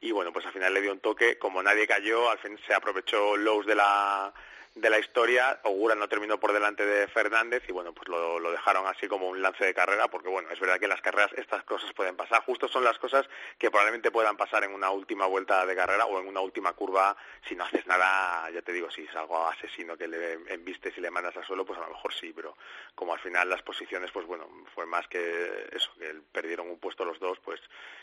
Y bueno, pues al final le dio un toque, como nadie cayó, al fin se aprovechó Lowe's de la de la historia, Ogura no terminó por delante de Fernández y bueno, pues lo, lo dejaron así como un lance de carrera, porque bueno, es verdad que en las carreras estas cosas pueden pasar, justo son las cosas que probablemente puedan pasar en una última vuelta de carrera o en una última curva, si no haces nada, ya te digo, si es algo asesino que le embistes y le mandas al suelo, pues a lo mejor sí, pero como al final las posiciones, pues bueno, fue más que eso, que perdieron un puesto los dos, pues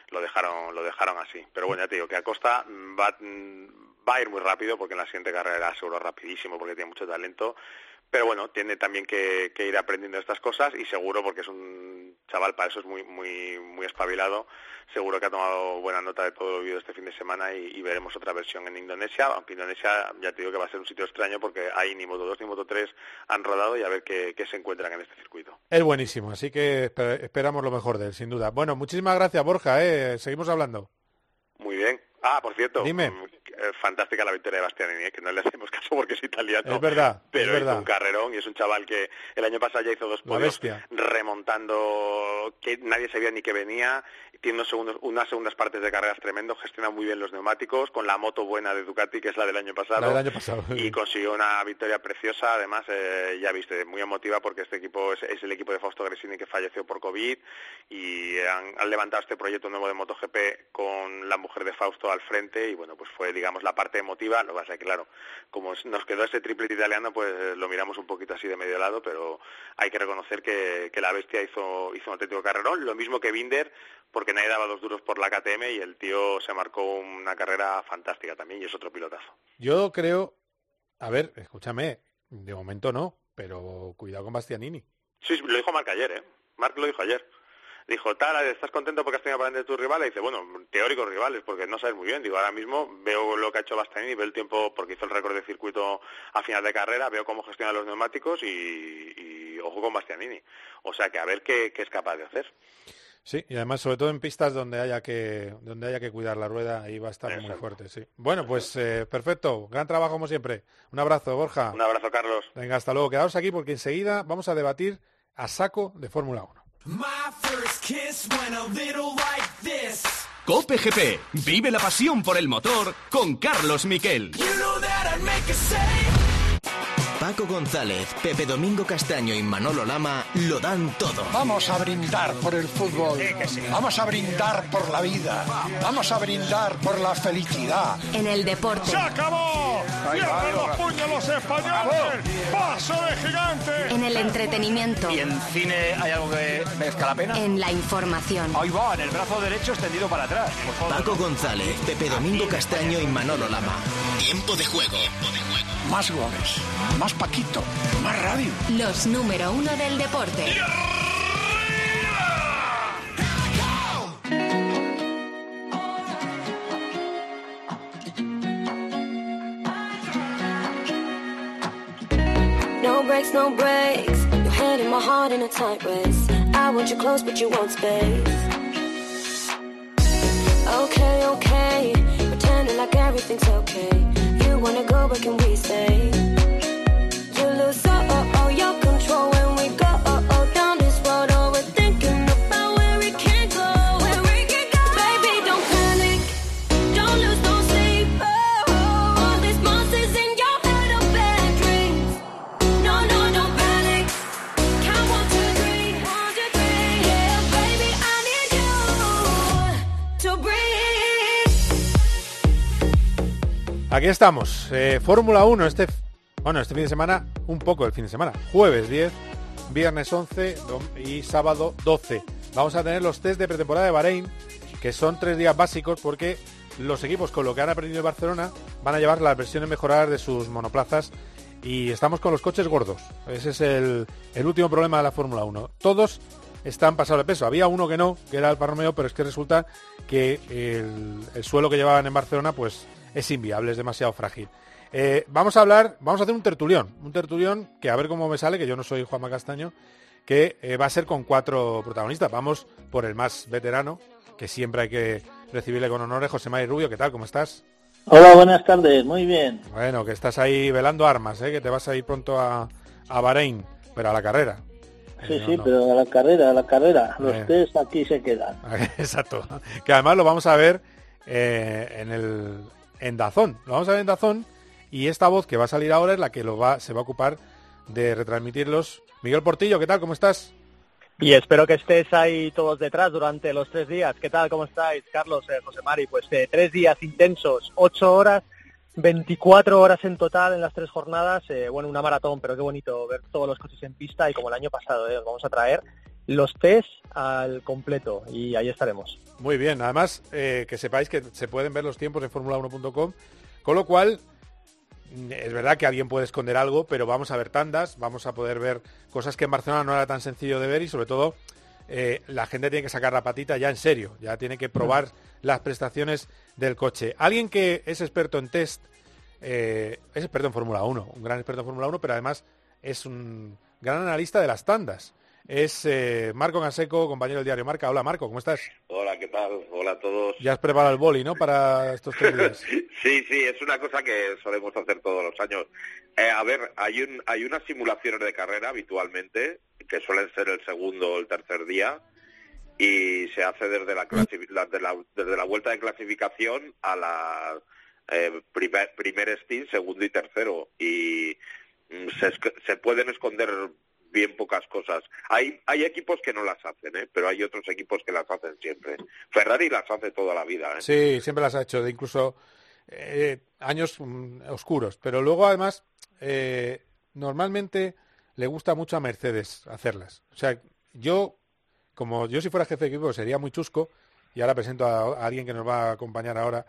lo dejaron, lo dejaron así. Pero bueno, ya te digo que Acosta va, va a ir muy rápido porque en la siguiente carrera seguro rapidísimo, porque tiene mucho talento. Pero bueno, tiene también que, que ir aprendiendo estas cosas y seguro, porque es un chaval para eso es muy muy muy espabilado, seguro que ha tomado buena nota de todo lo vivido este fin de semana y, y veremos otra versión en Indonesia, aunque Indonesia ya te digo que va a ser un sitio extraño porque ahí ni Moto 2 ni Moto 3 han rodado y a ver qué, qué se encuentran en este circuito. Es buenísimo, así que esper- esperamos lo mejor de él, sin duda. Bueno, muchísimas gracias, Borja. ¿eh? Seguimos hablando. Muy bien. Ah, por cierto, Dime. Eh, fantástica la victoria de Bastianini, eh, que no le hacemos caso porque es italiano. Es verdad, pero es verdad. un carrerón y es un chaval que el año pasado ya hizo dos podios remontando que nadie sabía ni que venía, tiene unos segundos, unas segundas partes de carreras tremendo, gestiona muy bien los neumáticos, con la moto buena de Ducati, que es la del año pasado. La del año pasado. Y consiguió una victoria preciosa, además, eh, ya viste, muy emotiva porque este equipo es, es el equipo de Fausto Gresini que falleció por COVID y han, han levantado este proyecto nuevo de MotoGP con la mujer de Fausto al frente y bueno, pues fue, digamos, la parte emotiva, lo que pasa es que, claro, como nos quedó ese triplete italiano, pues eh, lo miramos un poquito así de medio lado, pero hay que reconocer que, que la bestia hizo, hizo un auténtico carrerón, lo mismo que Binder, porque nadie daba dos duros por la KTM y el tío se marcó una carrera fantástica también y es otro pilotazo. Yo creo, a ver, escúchame, de momento no, pero cuidado con Bastianini. Sí, sí, lo dijo Marc ayer, ¿eh? Marc lo dijo ayer. Dijo, tal, ¿estás contento porque has tenido para de tus rivales? Y dice, bueno, teóricos rivales, porque no sabes muy bien. Digo, ahora mismo veo lo que ha hecho Bastianini, veo el tiempo, porque hizo el récord de circuito a final de carrera, veo cómo gestiona los neumáticos y, y ojo con Bastianini. O sea, que a ver qué, qué es capaz de hacer. Sí, y además sobre todo en pistas donde haya que donde haya que cuidar la rueda, ahí va a estar muy fuerte, sí. Bueno, pues eh, perfecto, gran trabajo como siempre. Un abrazo, Borja. Un abrazo, Carlos. Venga, hasta luego. Quedaos aquí porque enseguida vamos a debatir a saco de Fórmula 1. My first kiss went a little like this. Cope GP. Vive la pasión por el motor con Carlos Miquel. You know Paco González, Pepe Domingo Castaño y Manolo Lama lo dan todo. Vamos a brindar por el fútbol. Vamos a brindar por la vida. Vamos a brindar por la felicidad. En el deporte. acabó! ¡Cierran los puños los españoles! ¡Paso de gigante! En el entretenimiento. ¿Y en cine hay algo que merezca la pena? En la información. Ahí va, en el brazo derecho extendido para atrás. Por favor. Paco González, Pepe Domingo Castaño y Manolo Lama. Tiempo de juego. Más goles, más Paquito, más radio. Los número uno del deporte. No breaks, no breaks. Your hand in my heart in a tight race. I want you close, but you want space. Okay, okay. Pretending like everything's okay. Wanna go, but can we stay? You lose all Aquí estamos, eh, Fórmula 1, este, bueno, este fin de semana, un poco el fin de semana, jueves 10, viernes 11 dom- y sábado 12. Vamos a tener los test de pretemporada de Bahrein, que son tres días básicos porque los equipos con lo que han aprendido en Barcelona van a llevar las versiones mejoradas de sus monoplazas y estamos con los coches gordos. Ese es el, el último problema de la Fórmula 1. Todos están pasados de peso. Había uno que no, que era el Romeo, pero es que resulta que el, el suelo que llevaban en Barcelona pues es inviable, es demasiado frágil. Eh, vamos a hablar, vamos a hacer un tertulión, un tertulión que a ver cómo me sale, que yo no soy Juanma Castaño, que eh, va a ser con cuatro protagonistas. Vamos por el más veterano, que siempre hay que recibirle con honores, José Mari Rubio, ¿qué tal? ¿Cómo estás? Hola, buenas tardes, muy bien. Bueno, que estás ahí velando armas, ¿eh? que te vas a ir pronto a, a Bahrein, pero a la carrera. Sí, no, sí, no. pero a la carrera, a la carrera. Los Eh. test aquí se quedan. Exacto. Que además lo vamos a ver eh, en el en Dazón. Lo vamos a ver en Dazón y esta voz que va a salir ahora es la que lo va, se va a ocupar de retransmitirlos. Miguel Portillo, ¿qué tal? ¿Cómo estás? Y espero que estéis ahí todos detrás durante los tres días. ¿Qué tal? ¿Cómo estáis, Carlos, eh, José Mari? Pues eh, tres días intensos, ocho horas, 24 horas en total en las tres jornadas. eh, bueno, una maratón, pero qué bonito ver todos los coches en pista y como el año pasado, eh, os vamos a traer los test al completo y ahí estaremos. Muy bien. Además, eh, que sepáis que se pueden ver los tiempos en formula1.com, con lo cual mm, es verdad que alguien puede esconder algo, pero vamos a ver tandas, vamos a poder ver cosas que en Barcelona no era tan sencillo de ver y sobre todo eh, la gente tiene que sacar la patita ya en serio, ya tiene que probar las prestaciones del coche. Alguien que es experto en test, eh, es experto en Fórmula 1, un gran experto en Fórmula 1, pero además es un gran analista de las tandas. Es eh, Marco Ganseco, compañero del diario Marca. Hola Marco, ¿cómo estás? Hola, ¿qué tal? Hola a todos. Ya has preparado el boli, ¿no? Para estos tres días. Sí, sí, es una cosa que solemos hacer todos los años. Eh, a ver, hay, un, hay unas simulaciones de carrera habitualmente, que suelen ser el segundo o el tercer día, y se hace desde la, clasi- la- de la- desde la vuelta de clasificación a la eh, primer, primer stint, segundo y tercero. Y mm, se, se pueden esconder bien pocas cosas. Hay, hay equipos que no las hacen, ¿eh? pero hay otros equipos que las hacen siempre. Ferrari las hace toda la vida. ¿eh? Sí, siempre las ha hecho, de incluso eh, años mm, oscuros. Pero luego, además, eh, normalmente le gusta mucho a Mercedes hacerlas. O sea, yo, como yo si fuera jefe de equipo, sería muy chusco, y ahora presento a, alguien que nos va a acompañar ahora,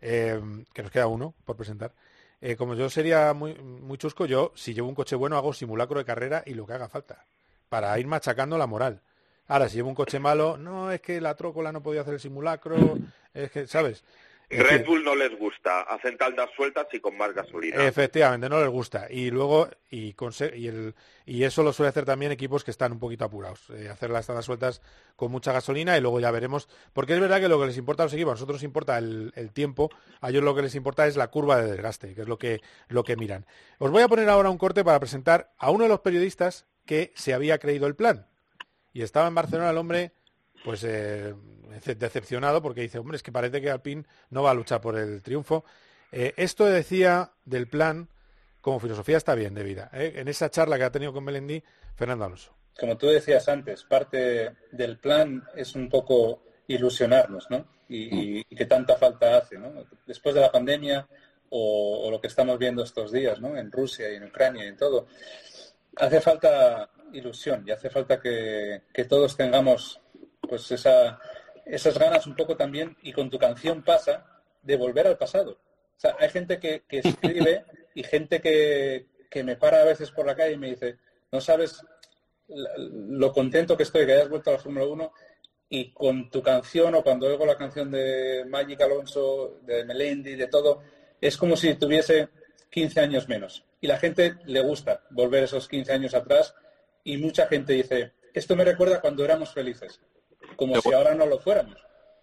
eh, que nos queda uno por presentar. Eh, como yo sería muy, muy chusco, yo, si llevo un coche bueno, hago simulacro de carrera y lo que haga falta, para ir machacando la moral. Ahora, si llevo un coche malo, no, es que la trócola no podía hacer el simulacro, es que, ¿sabes? Red Bull no les gusta, hacen taldas sueltas y con más gasolina. Efectivamente, no les gusta. Y luego, y, y, el, y eso lo suele hacer también equipos que están un poquito apurados. eh, hacer las tandas sueltas con mucha gasolina y luego ya veremos. Porque es verdad que lo que les importa a los equipos, a nosotros nos importa el, el tiempo, a ellos lo que les importa es la curva de desgaste, que es lo que, lo que miran. Os voy a poner ahora un corte para presentar a uno de los periodistas que se había creído el plan. Y estaba en Barcelona el hombre, pues eh, dece- decepcionado porque dice, hombre, es que parece que Alpine no va a luchar por el triunfo. Eh, esto decía del plan como filosofía está bien de vida. ¿eh? En esa charla que ha tenido con Melendi, Fernando Alonso. Como tú decías antes, parte del plan es un poco ilusionarnos, ¿no? Y, y- y que tanta falta hace, ¿no? Después de la pandemia o, o lo que estamos viendo estos días, ¿no? En Rusia y en Ucrania y en todo, hace falta ilusión y hace falta que, que todos tengamos pues esa, esas ganas un poco también y con tu canción pasa de volver al pasado. O sea, hay gente que, escribe y gente que, que me para a veces por la calle y me dice, no sabes lo contento que estoy que hayas vuelto a la Fórmula 1 y con tu canción o cuando oigo la canción de Magic Alonso, de Melendi, de todo, es como si tuviese 15 años menos. Y la gente le gusta volver esos 15 años atrás y mucha gente dice, esto me recuerda cuando éramos felices, como Qué si bueno. ahora no lo fuéramos.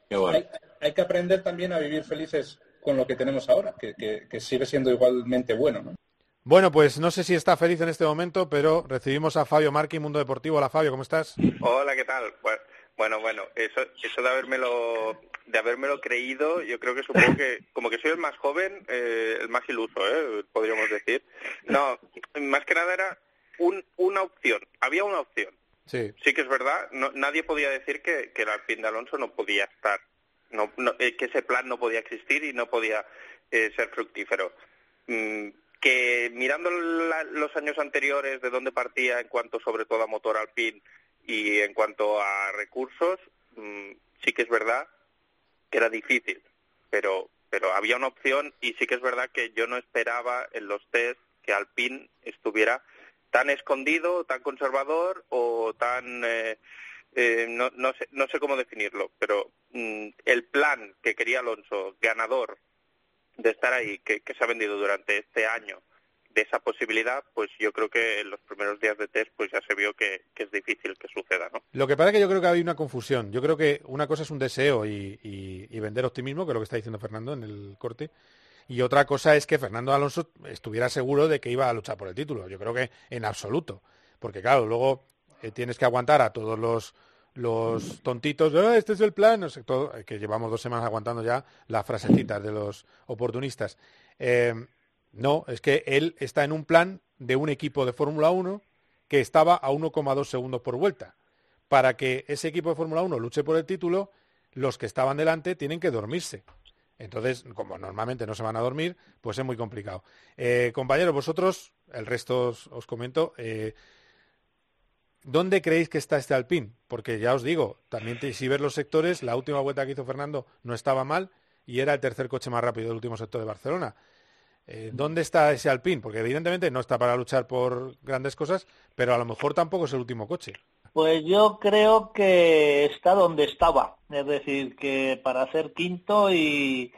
Qué bueno. Hay, hay que aprender también a vivir felices con lo que tenemos ahora, que, que- que sigue siendo igualmente bueno. ¿no? Bueno, pues no sé si está feliz en este momento, pero recibimos a Fabio Marqui, Mundo Deportivo. Hola Fabio, ¿cómo estás? Hola, ¿qué tal? Bueno, bueno, bueno, eso, eso de habérmelo, de habérmelo creído, yo creo que supongo que, como que soy el más joven, eh, el más iluso, ¿eh? podríamos decir. No, más que nada era un, una opción, había una opción. Sí. Sí que es verdad, no- nadie podía decir que, que el Alpine de Alonso no podía estar, no, no- eh, que ese plan no podía existir y no podía eh, ser fructífero. Mm, que mirando la- los años anteriores de dónde partía en cuanto sobre todo a motor Alpine y en cuanto a recursos, mm, sí que es verdad que era difícil, pero pero había una opción y sí que es verdad que yo no esperaba en los test que Alpine estuviera tan escondido, tan conservador o tan eh, eh, no, no sé no sé cómo definirlo, pero mm, el plan que quería Alonso, ganador de estar ahí, que, se ha vendido durante este año, de esa posibilidad, pues yo creo que en los primeros días de test pues ya se vio que, es difícil que suceda, ¿no? Lo que pasa es que yo creo que hay una confusión. Yo creo que una cosa es un deseo y- y vender optimismo, que es lo que está diciendo Fernando en el corte, y otra cosa es que Fernando Alonso estuviera seguro de que iba a luchar por el título. Yo creo que en absoluto. Porque claro, luego eh, tienes que aguantar a todos los los tontitos, "Ah, este es el plan, eh, que llevamos dos semanas aguantando ya las frasecitas de los oportunistas. Eh, no, es que él está en un plan de un equipo de Fórmula 1 que estaba a 1,2 segundos por vuelta. Para que ese equipo de Fórmula 1 luche por el título, los que estaban delante tienen que dormirse. Entonces, como normalmente no se van a dormir, pues es muy complicado. Eh, compañeros, vosotros, el resto os, os comento, eh, ¿dónde creéis que está este Alpine? Porque ya os digo, también te- si ves los sectores, la última vuelta que hizo Fernando no estaba mal y era el tercer coche más rápido del último sector de Barcelona. Eh, ¿Dónde está ese Alpine? Porque evidentemente no está para luchar por grandes cosas, pero a lo mejor tampoco es el último coche. Pues yo creo que está donde estaba, es decir, que para hacer quinto y,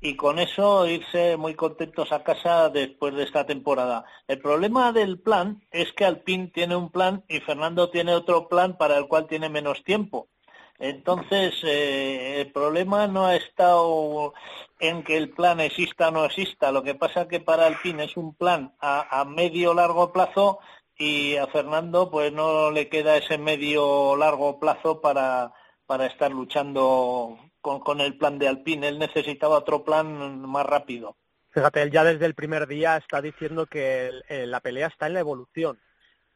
y con eso irse muy contentos a casa después de esta temporada. El problema del plan es que Alpine tiene un plan y Fernando tiene otro plan para el cual tiene menos tiempo. Entonces, eh, el problema no ha estado en que el plan exista o no exista. Lo que pasa que para Alpine es un plan a, a medio largo plazo y a Fernando pues no le queda ese medio largo plazo para, para estar luchando con, con el plan de Alpine. Él necesitaba otro plan más rápido. Fíjate, él ya desde el primer día está diciendo que la pelea está en la evolución,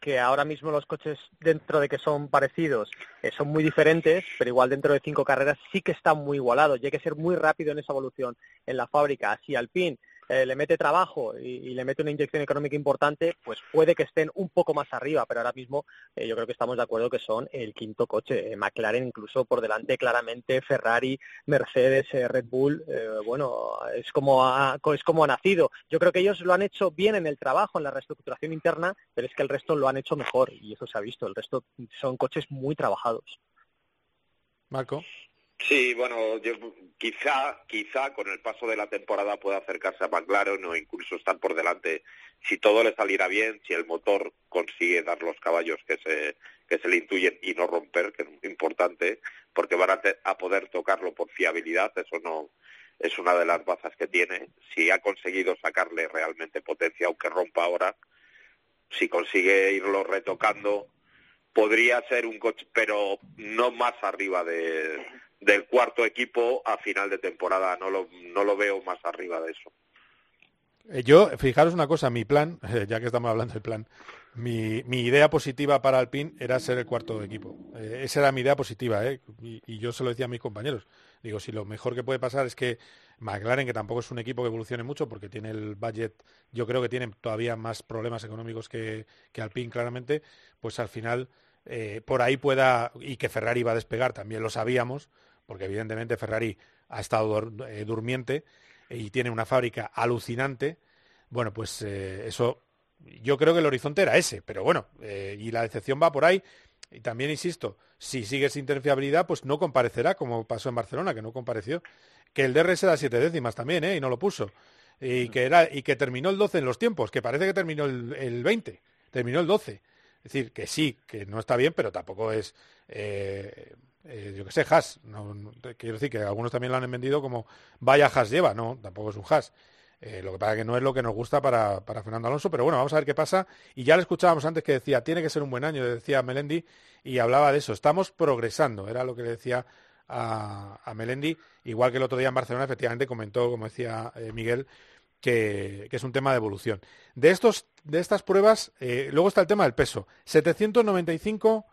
que ahora mismo los coches, dentro de que son parecidos, eh, son muy diferentes, pero igual dentro de cinco carreras sí que están muy igualados y hay que ser muy rápido en esa evolución en la fábrica. Si Alpine eh, le mete trabajo y, le mete una inyección económica importante, pues puede que estén un poco más arriba, pero ahora mismo eh, yo creo que estamos de acuerdo que son el quinto coche. Eh, McLaren incluso por delante claramente, Ferrari, Mercedes, eh, Red Bull, bueno, es como, ha, es como ha nacido. Yo creo que ellos lo han hecho bien en el trabajo, en la reestructuración interna, pero es que el resto lo han hecho mejor y eso se ha visto. El resto son coches muy trabajados. Marco. Sí, bueno, yo quizá, quizá con el paso de la temporada pueda acercarse a McLaren o incluso estar por delante si todo le saliera bien, si el motor consigue dar los caballos que se que se le intuyen y no romper, que es muy importante, porque van a, a poder tocarlo por fiabilidad, eso no es una de las bazas que tiene. Si ha conseguido sacarle realmente potencia, aunque rompa ahora, si consigue irlo retocando, podría ser un coche, pero no más arriba de, del cuarto equipo a final de temporada. No lo, no lo veo más arriba de eso. Eh, Yo, fijaros una cosa, mi plan, ya que estamos hablando del plan, mi, mi idea positiva para Alpine era ser el cuarto equipo. Eh, esa era mi idea positiva, ¿eh? y, yo se lo decía a mis compañeros. Digo, si lo mejor que puede pasar es que McLaren, que tampoco es un equipo que evolucione mucho, porque tiene el budget, yo creo que tiene todavía más problemas económicos que, que Alpine, claramente, pues al final eh, por ahí pueda, y que Ferrari va a despegar, también lo sabíamos, porque evidentemente Ferrari ha estado dur- eh, durmiente y tiene una fábrica alucinante, bueno, pues eh, eso, yo creo que el horizonte era ese, pero bueno, eh, y la decepción va por ahí. Y también insisto, si sigue sin tener fiabilidad, pues no comparecerá, como pasó en Barcelona, que no compareció. Que el DRS da siete décimas también, ¿eh? Y no lo puso. Y que, era, y que terminó el 12 en los tiempos, que parece que terminó el, el 20, terminó el 12. Es decir, que sí, que no está bien, pero tampoco es, eh, eh, yo que sé, hash. No, no- quiero decir que algunos también lo han vendido como vaya hash lleva, no, tampoco es un hash. Eh, lo que pasa que no es lo que nos gusta para, para Fernando Alonso, pero bueno, vamos a ver qué pasa. Y ya le escuchábamos antes que decía, tiene que ser un buen año, decía Melendi, y hablaba de eso. Estamos progresando, era lo que le decía a, a Melendi, igual que el otro día en Barcelona, efectivamente comentó, como decía eh, Miguel, que, que es un tema de evolución. De, estos, de estas pruebas, luego está el tema del peso. 795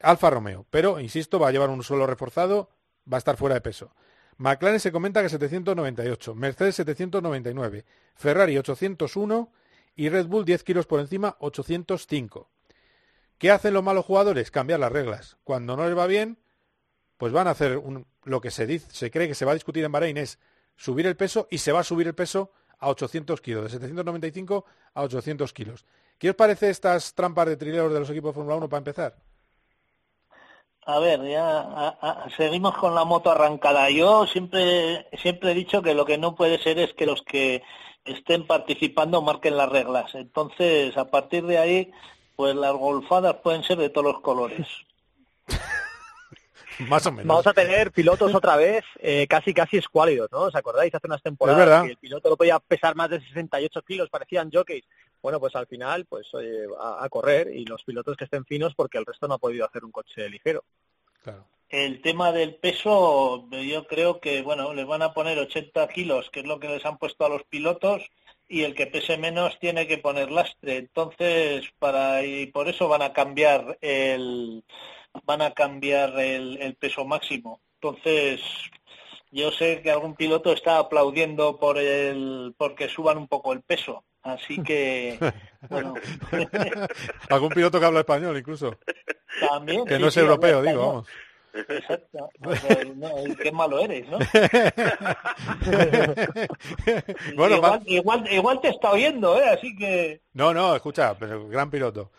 Alfa Romeo, pero, insisto, va a llevar un suelo reforzado, va a estar fuera de peso. McLaren se comenta que 798, Mercedes 799, Ferrari 801 y Red Bull 10 kilos por encima 805. ¿Qué hacen los malos jugadores? Cambiar las reglas. Cuando no les va bien, pues van a hacer lo que se, dice, se cree que se va a discutir en Bahrein es subir el peso y se va a subir el peso a 800 kilos, de 795 a 800 kilos. ¿Qué os parece estas trampas de trileros de los equipos de Fórmula 1 para empezar? A ver, ya a- a- seguimos con la moto arrancada. Yo siempre siempre he dicho que lo que no puede ser es que los que estén participando marquen las reglas. Entonces, a partir de ahí, pues las golfadas pueden ser de todos los colores. Más o menos. Vamos a tener pilotos otra vez eh, casi casi escuálidos, ¿no? ¿Os acordáis? Hace unas temporadas que el piloto no podía pesar más de 68 kilos, parecían jockeys. Bueno, pues al final, pues oye, a, a correr y los pilotos que estén finos porque el resto no ha podido hacer un coche ligero. El tema del peso, yo creo que, bueno, les van a poner 80 kilos, que es lo que les han puesto a los pilotos, y el que pese menos tiene que poner lastre. Entonces, para y por eso van a cambiar el van a cambiar el, el peso máximo. Entonces, yo sé que algún piloto está aplaudiendo por el porque suban un poco el peso. Así que, bueno, Algún piloto que habla español incluso. también. Que sí, no es sí, europeo, digo, español. vamos. Exacto. No, qué malo eres, ¿no? Bueno, igual, igual te está oyendo, ¿eh? Así que... No, no, escucha, pero gran piloto.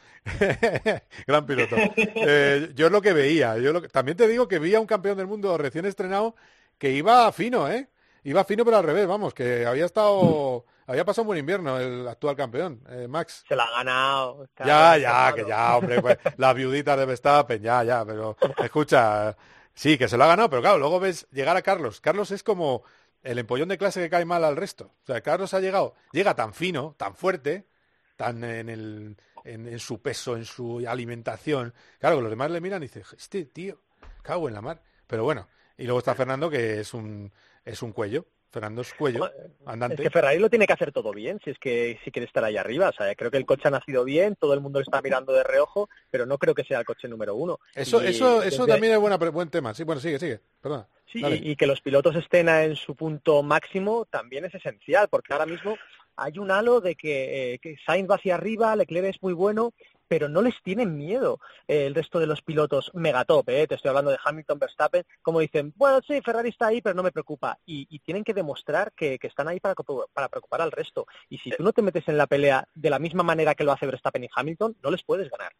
gran piloto. Eh, yo es lo que veía. Yo lo que- También te digo que vi a un campeón del mundo recién estrenado que iba fino, ¿eh? Iba fino, pero al revés, vamos, que había estado... Había pasado un buen invierno el actual campeón, eh, Max. Se la ha ganado. Ya, ya, que ya, hombre, pues, las viuditas de Verstappen, ya, ya, pero escucha, sí, que se lo ha ganado, pero claro, luego ves llegar a Carlos. Carlos es como el empollón de clase que cae mal al resto. O sea, Carlos ha llegado, llega tan fino, tan fuerte, tan en, el, en, en su peso, en su alimentación. Claro, que los demás le miran y dicen, este tío, cago en la mar. Pero bueno, y luego está Fernando, que es un, es un cuello. Fernando es cuello, andante. Es que Ferrari lo tiene que hacer todo bien si es que si quiere estar ahí arriba. O sea, creo que el coche ha nacido bien, todo el mundo lo está mirando de reojo, pero no creo que sea el coche número uno. Eso, Y eso, eso desde- también es buena, buen tema. Sí, bueno, sigue, sigue. Perdona. Sí, Dale. y, y que los pilotos estén en su punto máximo también es esencial, porque ahora mismo hay un halo de que, eh, que Sainz va hacia arriba, Leclerc es muy bueno, pero no les tienen miedo eh, el resto de los pilotos megatop, eh, te estoy hablando de Hamilton, Verstappen, como dicen, bueno, sí, Ferrari está ahí, pero no me preocupa. Y, tienen que demostrar que, que están ahí para, para preocupar al resto. Y si tú no te metes en la pelea de la misma manera que lo hace Verstappen y Hamilton, no les puedes ganar.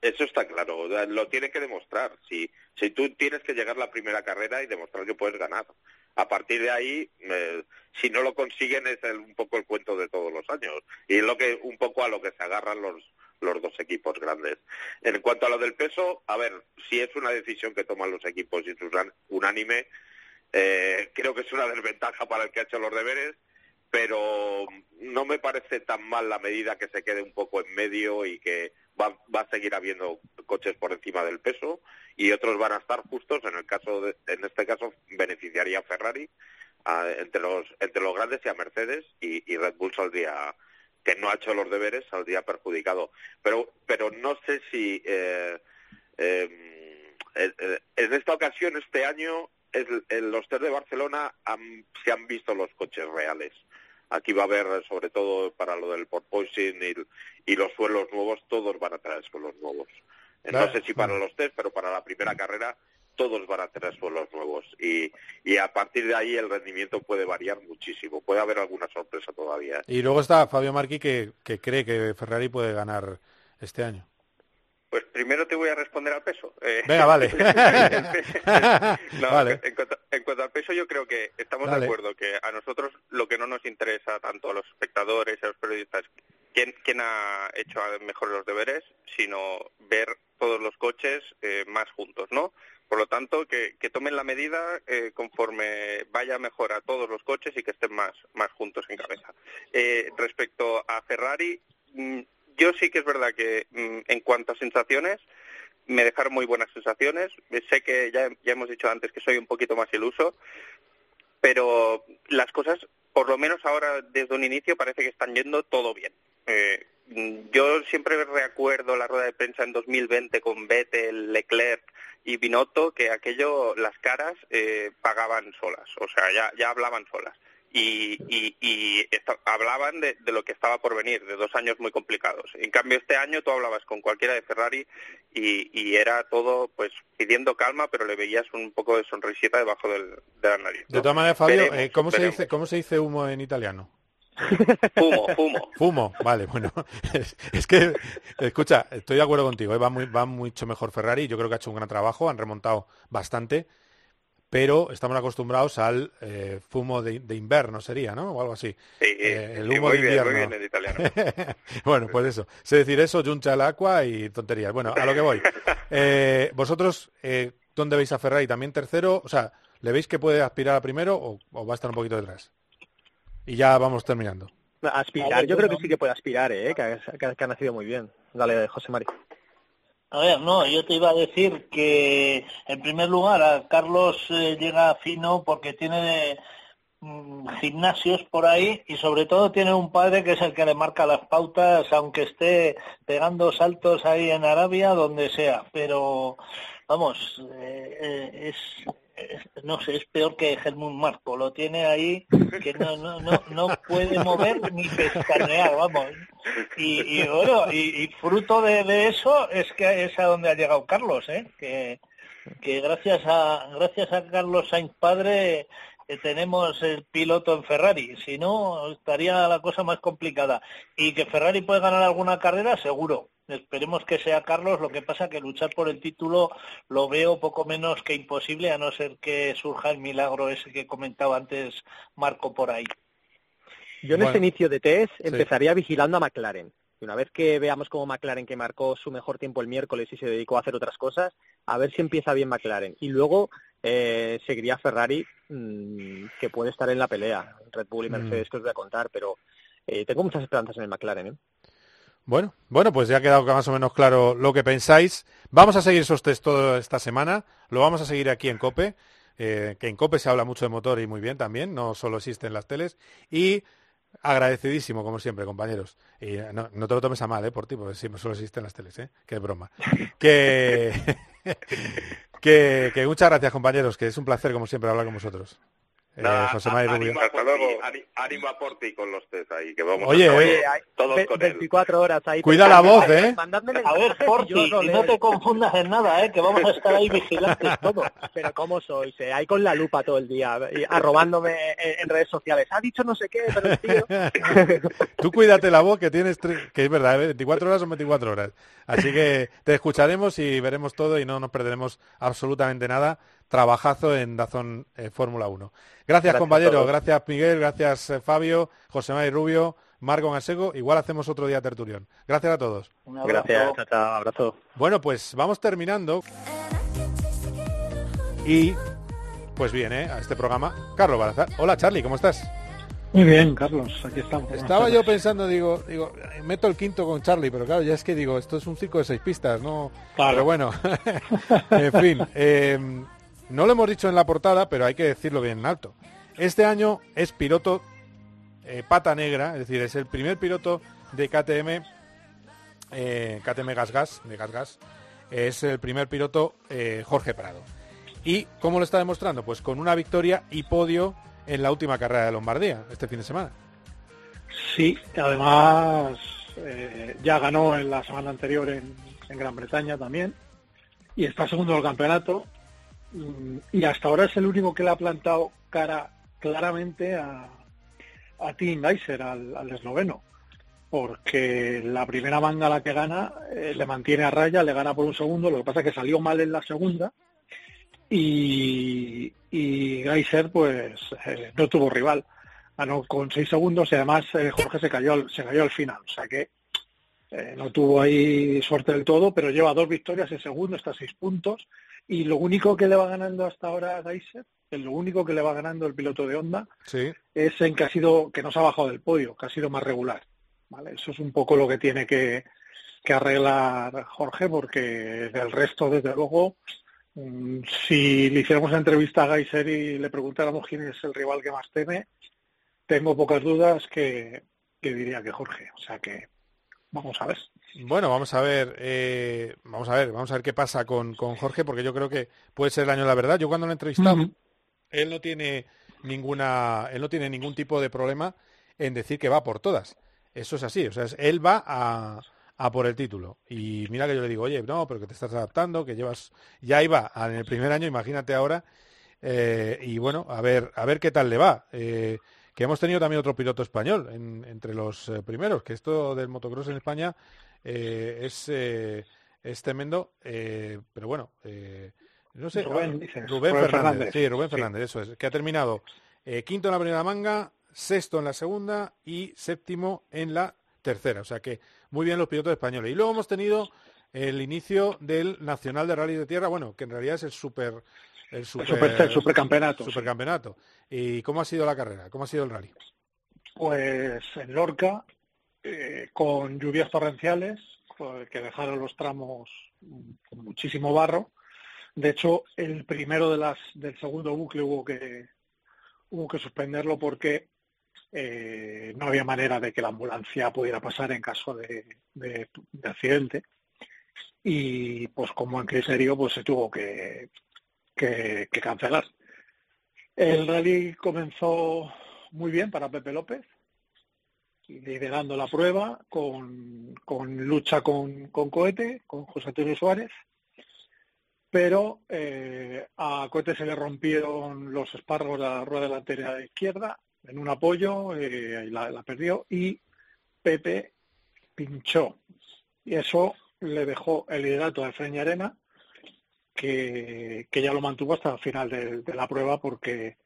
Eso está claro, lo tiene que demostrar. Si, si tú tienes que llegar la primera carrera y demostrar que puedes ganar. A partir de ahí, eh, si no lo consiguen es el- un poco el cuento de todos los años. Y es lo que un poco a lo que se agarran los, los dos equipos grandes. En cuanto a lo del peso, a ver, si es una decisión que toman los equipos y es unánime, eh, creo que es una desventaja para el que ha hecho los deberes, pero no me parece tan mal la medida que se quede un poco en medio y que va, va a seguir habiendo coches por encima del peso y otros van a estar justos. En el caso, de- en este caso, beneficiaría a Ferrari entre los entre los grandes y a Mercedes y, y Red Bull saldría que no ha hecho los deberes saldría perjudicado. Pero pero no sé si eh, eh, eh, eh, en esta ocasión este año es- en los test de Barcelona han- se han visto los coches reales. Aquí va a haber, sobre todo para lo del porpoising y, y los suelos nuevos, todos van a traer suelos nuevos. No sé si para los test, pero para la primera carrera todos van a tener suelos nuevos. Y, y a partir de ahí el rendimiento puede variar muchísimo. Puede haber alguna sorpresa todavía. ¿eh? Y luego está Fabio Marqui que, que cree que Ferrari puede ganar este año. Pues primero te voy a responder al peso. Eh, Venga, vale. no, Vale. En, cuanto, en cuanto al peso, yo creo que estamos Dale. de acuerdo que a nosotros lo que no nos interesa tanto a los espectadores y a los periodistas quién, quién ha hecho mejor los deberes, sino ver todos los coches eh, más juntos, ¿no? Por lo tanto, que, que tomen la medida eh, conforme vaya mejor a todos los coches y que estén más, más juntos en cabeza. Eh, respecto a Ferrari, mm, yo sí que es verdad que mm, en cuanto a sensaciones, me dejaron muy buenas sensaciones. Eh, Sé que ya, ya hemos dicho antes que soy un poquito más iluso, pero las cosas, por lo menos ahora desde un inicio, parece que están yendo todo bien. Eh, yo siempre recuerdo la rueda de prensa en 2020 con Vettel, Leclerc y Binotto, que aquello, las caras eh, pagaban solas, o sea, ya, ya hablaban solas. Y, y, y hablaban de, de lo que estaba por venir, de dos años muy complicados. En cambio, este año tú hablabas con cualquiera de Ferrari y, y era todo pues pidiendo calma, pero le veías un poco de sonrisita debajo del, de la nariz. De todas maneras, Fabio, Veremos, eh, ¿cómo, se dice, ¿cómo se dice humo en italiano? Fumo, fumo. Fumo, vale, bueno. Es, es que, escucha, estoy de acuerdo contigo, eh, va, muy, va mucho mejor Ferrari, yo creo que ha hecho un gran trabajo, han remontado bastante, pero estamos acostumbrados al eh, fumo de, de invierno, sería, ¿no? O algo así. Eh, el sí, humo muy de bien, muy invierno. bien italiano. bueno, pues eso. Sé decir eso, yuncha al agua y tonterías. Bueno, a lo que voy. Eh, ¿Vosotros dónde veis a Ferrari? ¿También tercero? O sea, ¿le veis que puede aspirar a primero o, o va a estar un poquito detrás? Y ya vamos terminando. Aspirar, yo creo que sí que puede aspirar, ¿eh? que, ha, que ha- que ha nacido muy bien. Dale, José Mari. A ver, no, yo te iba a decir que en primer lugar a Carlos eh, llega fino porque tiene mm, gimnasios por ahí y sobre todo tiene un padre que es el que le marca las pautas aunque esté pegando saltos ahí en Arabia, donde sea. Pero vamos, eh, eh, es- no sé, es peor que Helmut Marco, lo tiene ahí que no, no, no, no puede mover ni pestañear, vamos. Y, y bueno, y, y fruto de, de eso es que es a donde ha llegado Carlos, ¿eh? que que gracias a gracias a Carlos Sainz padre eh, tenemos el piloto en Ferrari, si no estaría la cosa más complicada. Y que Ferrari puede ganar alguna carrera, seguro. Esperemos que sea Carlos, lo que pasa que luchar por el título lo veo poco menos que imposible, a no ser que surja el milagro ese que comentaba antes Marco por ahí. Yo en Bueno. este inicio de test Sí. empezaría vigilando a McLaren. Y una vez que veamos cómo McLaren, que marcó su mejor tiempo el miércoles y se dedicó a hacer otras cosas, a ver si empieza bien McLaren. Y luego eh, seguiría Ferrari, mm, que puede estar en la pelea. Red Bull y Mm. Mercedes, que os voy a contar, pero eh, tengo muchas esperanzas en el McLaren. ¿eh? Bueno, bueno, pues ya ha quedado más o menos claro lo que pensáis. Vamos a seguir esos test toda esta semana. Lo vamos a seguir aquí en COPE, eh, que en COPE se habla mucho de motor y muy bien también, no solo existen las teles. Y agradecidísimo, como siempre, compañeros. Y eh, no, no te lo tomes a mal, ¿eh? Por ti, porque siempre solo existen las teles, ¿eh? Qué broma. Que, que, que muchas gracias, compañeros, que es un placer, como siempre, hablar con vosotros. Eh, Nada, José María Rubio. ánimo, hasta luego. Ánimo a Porti con los test ahí, que vamos Oye, a estar eh, todos, todos Ve- con él. 24 horas ahí. Cuida la voz, ¿eh? Mandadme A ver, Porti, no leo. te confundas en nada, ¿eh? que vamos a estar ahí vigilantes todos. Pero ¿cómo sois? eh? Ahí con la lupa todo el día, y arrobándome en, en redes sociales. Ha dicho no sé qué, pero el tío... Tú cuídate la voz que tienes, tre- que es verdad, ¿eh? 24 horas son 24 horas. Así que te escucharemos y veremos todo y no nos perderemos absolutamente nada. Trabajazo en Dazón eh, Fórmula 1. Gracias, Gracias a compañero, todos. gracias Miguel, gracias eh, Fabio, José María Rubio, Marco Gasego. Igual hacemos otro día tertulión. Gracias a todos. Gracias, chao, chao, abrazo. Bueno, pues vamos terminando. Y pues viene a este programa Carlos Balazar. Hola Charlie, ¿cómo estás? Muy bien, Carlos, aquí estamos. Estaba yo pensando, digo, digo, meto el quinto con Charlie, pero claro, ya es que digo, esto es un circo de seis pistas, ¿no? Claro. Pero bueno, en fin, eh, no lo hemos dicho en la portada, pero hay que decirlo bien en alto. Este año es piloto eh, pata negra, es decir, es el primer piloto de KTM, eh, KTM Gas Gas, de Gas Gas, es el primer piloto eh, Jorge Prado. ¿Y cómo lo está demostrando? Pues con una victoria y podio en la última carrera de Lombardía, este fin de semana. Sí, además ya ganó en la semana anterior en, en Gran Bretaña también y está segundo del campeonato y hasta ahora es el único que le ha plantado cara claramente a, a Tim Geiser, al, al esloveno, porque la primera manga la que gana eh, le mantiene a raya, le gana por un segundo, lo que pasa es que salió mal en la segunda y, y Geiser pues eh, no tuvo rival. Ganó con seis segundos y además eh, Jorge se cayó al, se cayó al final o sea que eh, no tuvo ahí suerte del todo pero lleva dos victorias en segundo está a seis puntos y lo único que le va ganando hasta ahora a Geiser es lo único que le va ganando el piloto de Honda Sí. es en que ha sido que no se ha bajado del podio que ha sido más regular ¿vale? eso es un poco lo que tiene que, que arreglar Jorge porque del resto desde luego Mm, Si le hiciéramos una entrevista a Geiser y le preguntáramos quién es el rival que más teme, tengo pocas dudas que, que diría que Jorge. O sea que vamos a ver. Bueno, vamos a ver, eh, vamos a ver, vamos a ver qué pasa con, con Jorge, porque yo creo que puede ser el año de la verdad. Yo cuando lo he entrevistado, él no tiene ninguna, él no tiene ningún tipo de problema en decir que va por todas. Eso es así, o sea, es- él va a, a por el título. Y mira que yo le digo, oye, no, pero que te estás adaptando, que llevas, ya iba en el primer año, imagínate ahora. eh, y bueno, a ver, a ver qué tal le va. Eh, que hemos tenido también otro piloto español en- entre los eh, primeros, que esto del motocross en España eh, es, eh, es tremendo, pero bueno, no sé, Rubén, ah, dices, Rubén Rubén Fernández, Fernández. sí, Rubén Sí. Fernández, eso es, que ha terminado quinto en la primera manga, sexto en la segunda y séptimo en la tercera, o sea que muy bien los pilotos españoles. Y luego hemos tenido el inicio del Nacional de Rally de Tierra, bueno, que en realidad es el super el super, super- el supercampeonato, supercampeonato. ¿Y cómo ha sido la carrera? ¿Cómo ha sido el rally? Pues en Lorca, eh, con lluvias torrenciales, pues, que dejaron los tramos con muchísimo barro. De hecho, el primero de las, del segundo bucle hubo que, hubo que suspenderlo porque eh, no había manera de que la ambulancia pudiera pasar en caso de, de- de accidente. Y pues como en criterio, pues se tuvo que, que, que cancelar. El rally comenzó muy bien para Pepe López, liderando la prueba con, con lucha con, con cohete, con José Antonio Suárez. pero eh, a Cote se le rompieron los espárragos de la rueda delantera de izquierda en un apoyo eh, y la, la perdió y Pepe pinchó y eso le dejó el liderato a Efraín Arena que, que ya lo mantuvo hasta el final de, de la prueba porque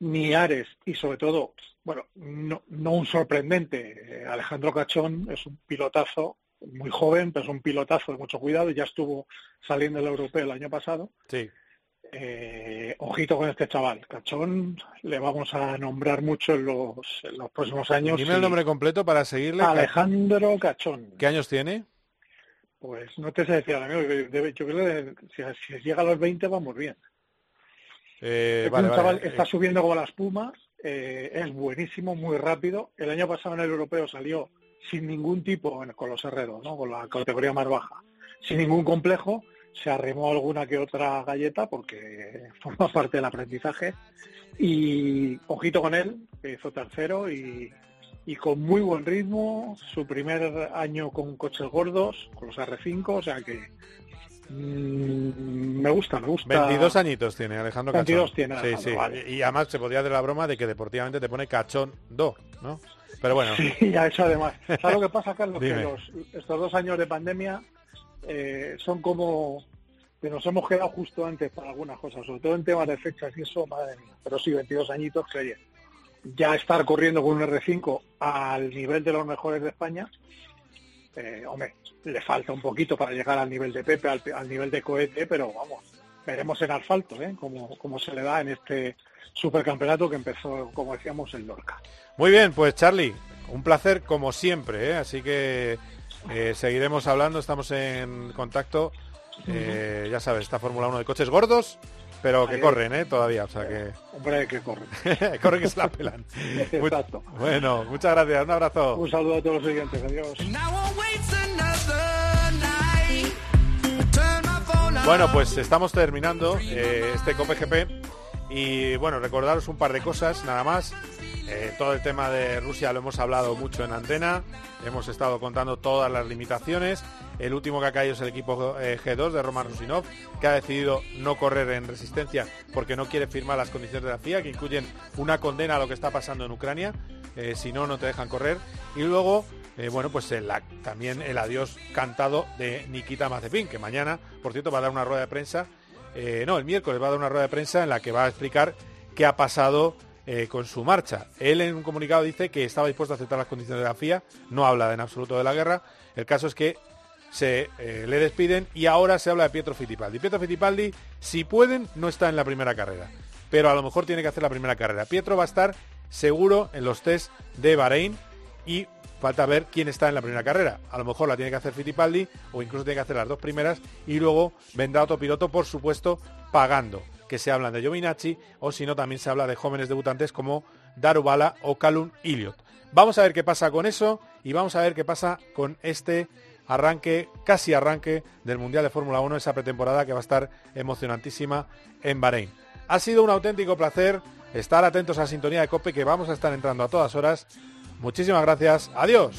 ni Ares y sobre todo, bueno, no, no un sorprendente, eh, Alejandro Cachón es un pilotazo muy joven, pero es un pilotazo de mucho cuidado, ya estuvo saliendo el europeo el año pasado. Sí. Eh, ojito con este chaval, Cachón, le vamos a nombrar mucho en los, en los próximos años. Dime el nombre completo para seguirle. Alejandro Cachón. ¿Qué años tiene? Pues no te sé decir ahora mismo, yo creo que si, si llega a los 20 vamos bien. Eh, Es vale, un vale. chaval que está subiendo como la espuma, eh, es buenísimo, muy rápido. El año pasado en el europeo salió sin ningún tipo, bueno, con los herreros, ¿no? con la categoría más baja, sin ningún complejo. Se arrimó alguna que otra galleta porque forma parte del aprendizaje. Y ojito con él, que hizo tercero y, y con muy buen ritmo. Su primer año con coches gordos, con los R5, o sea que mm, me gusta, me gusta. 22 añitos tiene Alejandro Cachón. 22 tiene Sí, Alejandro, sí. vale. Y además se podría hacer la broma de que deportivamente te pone Cachón 2, ¿no? Pero bueno. Sí, ya eso además. ¿Sabes lo que pasa, Carlos? Dime. Que los, estos dos años de pandemia eh, son como que nos hemos quedado justo antes para algunas cosas, sobre todo en temas de fechas y eso, madre mía. Pero sí, 22 añitos que oye, ya estar corriendo con un R5 al nivel de los mejores de España, eh, hombre, le falta un poquito para llegar al nivel de Pepe, al, al nivel de cohete, pero vamos, veremos en asfalto, ¿eh? Como, como se le da en este supercampeonato que empezó, como decíamos, en Lorca. Muy bien, pues Charlie, un placer como siempre, ¿eh? así que eh, seguiremos hablando, estamos en contacto. Eh, ya sabes, esta Fórmula 1 de coches gordos, pero que Ahí. corren, ¿eh? Todavía, o sea que Hombre, que corre. corren que se la pelan. Exacto. bueno, muchas gracias, un abrazo. Un saludo a todos los oyentes. Adiós. Bueno, pues estamos terminando eh, este Cope GP y bueno, recordaros un par de cosas, nada más. Eh, todo el tema de Rusia lo hemos hablado mucho en antena, hemos estado contando todas las limitaciones. El último que ha caído es el equipo eh, G2 de Roman Rusinov, que ha decidido no correr en resistencia porque no quiere firmar las condiciones de la FIA, que incluyen una condena a lo que está pasando en Ucrania. Eh, si no, no te dejan correr. Y luego eh, bueno, pues también el adiós cantado de Nikita Mazepin, que mañana, por cierto, va a dar una rueda de prensa, no, el miércoles va a dar una rueda de prensa en la que va a explicar qué ha pasado con su marcha. Él en un comunicado dice que estaba dispuesto a aceptar las condiciones de la FIA, no habla en absoluto de la guerra. El caso es que se eh, le despiden y ahora se habla de Pietro Fittipaldi. Pietro Fittipaldi, si pueden, no está en la primera carrera, pero a lo mejor tiene que hacer la primera carrera. Pietro va a estar seguro en los test de Bahrein y falta ver quién está en la primera carrera. A lo mejor la tiene que hacer Fittipaldi o incluso tiene que hacer las dos primeras y luego vendrá otro piloto, por supuesto, pagando. Que se hablan de Giovinacci o si no también se habla de jóvenes debutantes como Darubala o Calum Illiot. Vamos a ver qué pasa con eso y vamos a ver qué pasa con este arranque, casi arranque del Mundial de Fórmula 1, esa pretemporada que va a estar emocionantísima en Bahrein. Ha sido un auténtico placer estar atentos a la sintonía de Cope que vamos a estar entrando a todas horas. Muchísimas gracias. Adiós.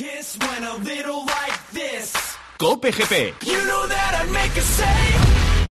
Kiss went a little like this. Cope GP. You know that I'd make a say.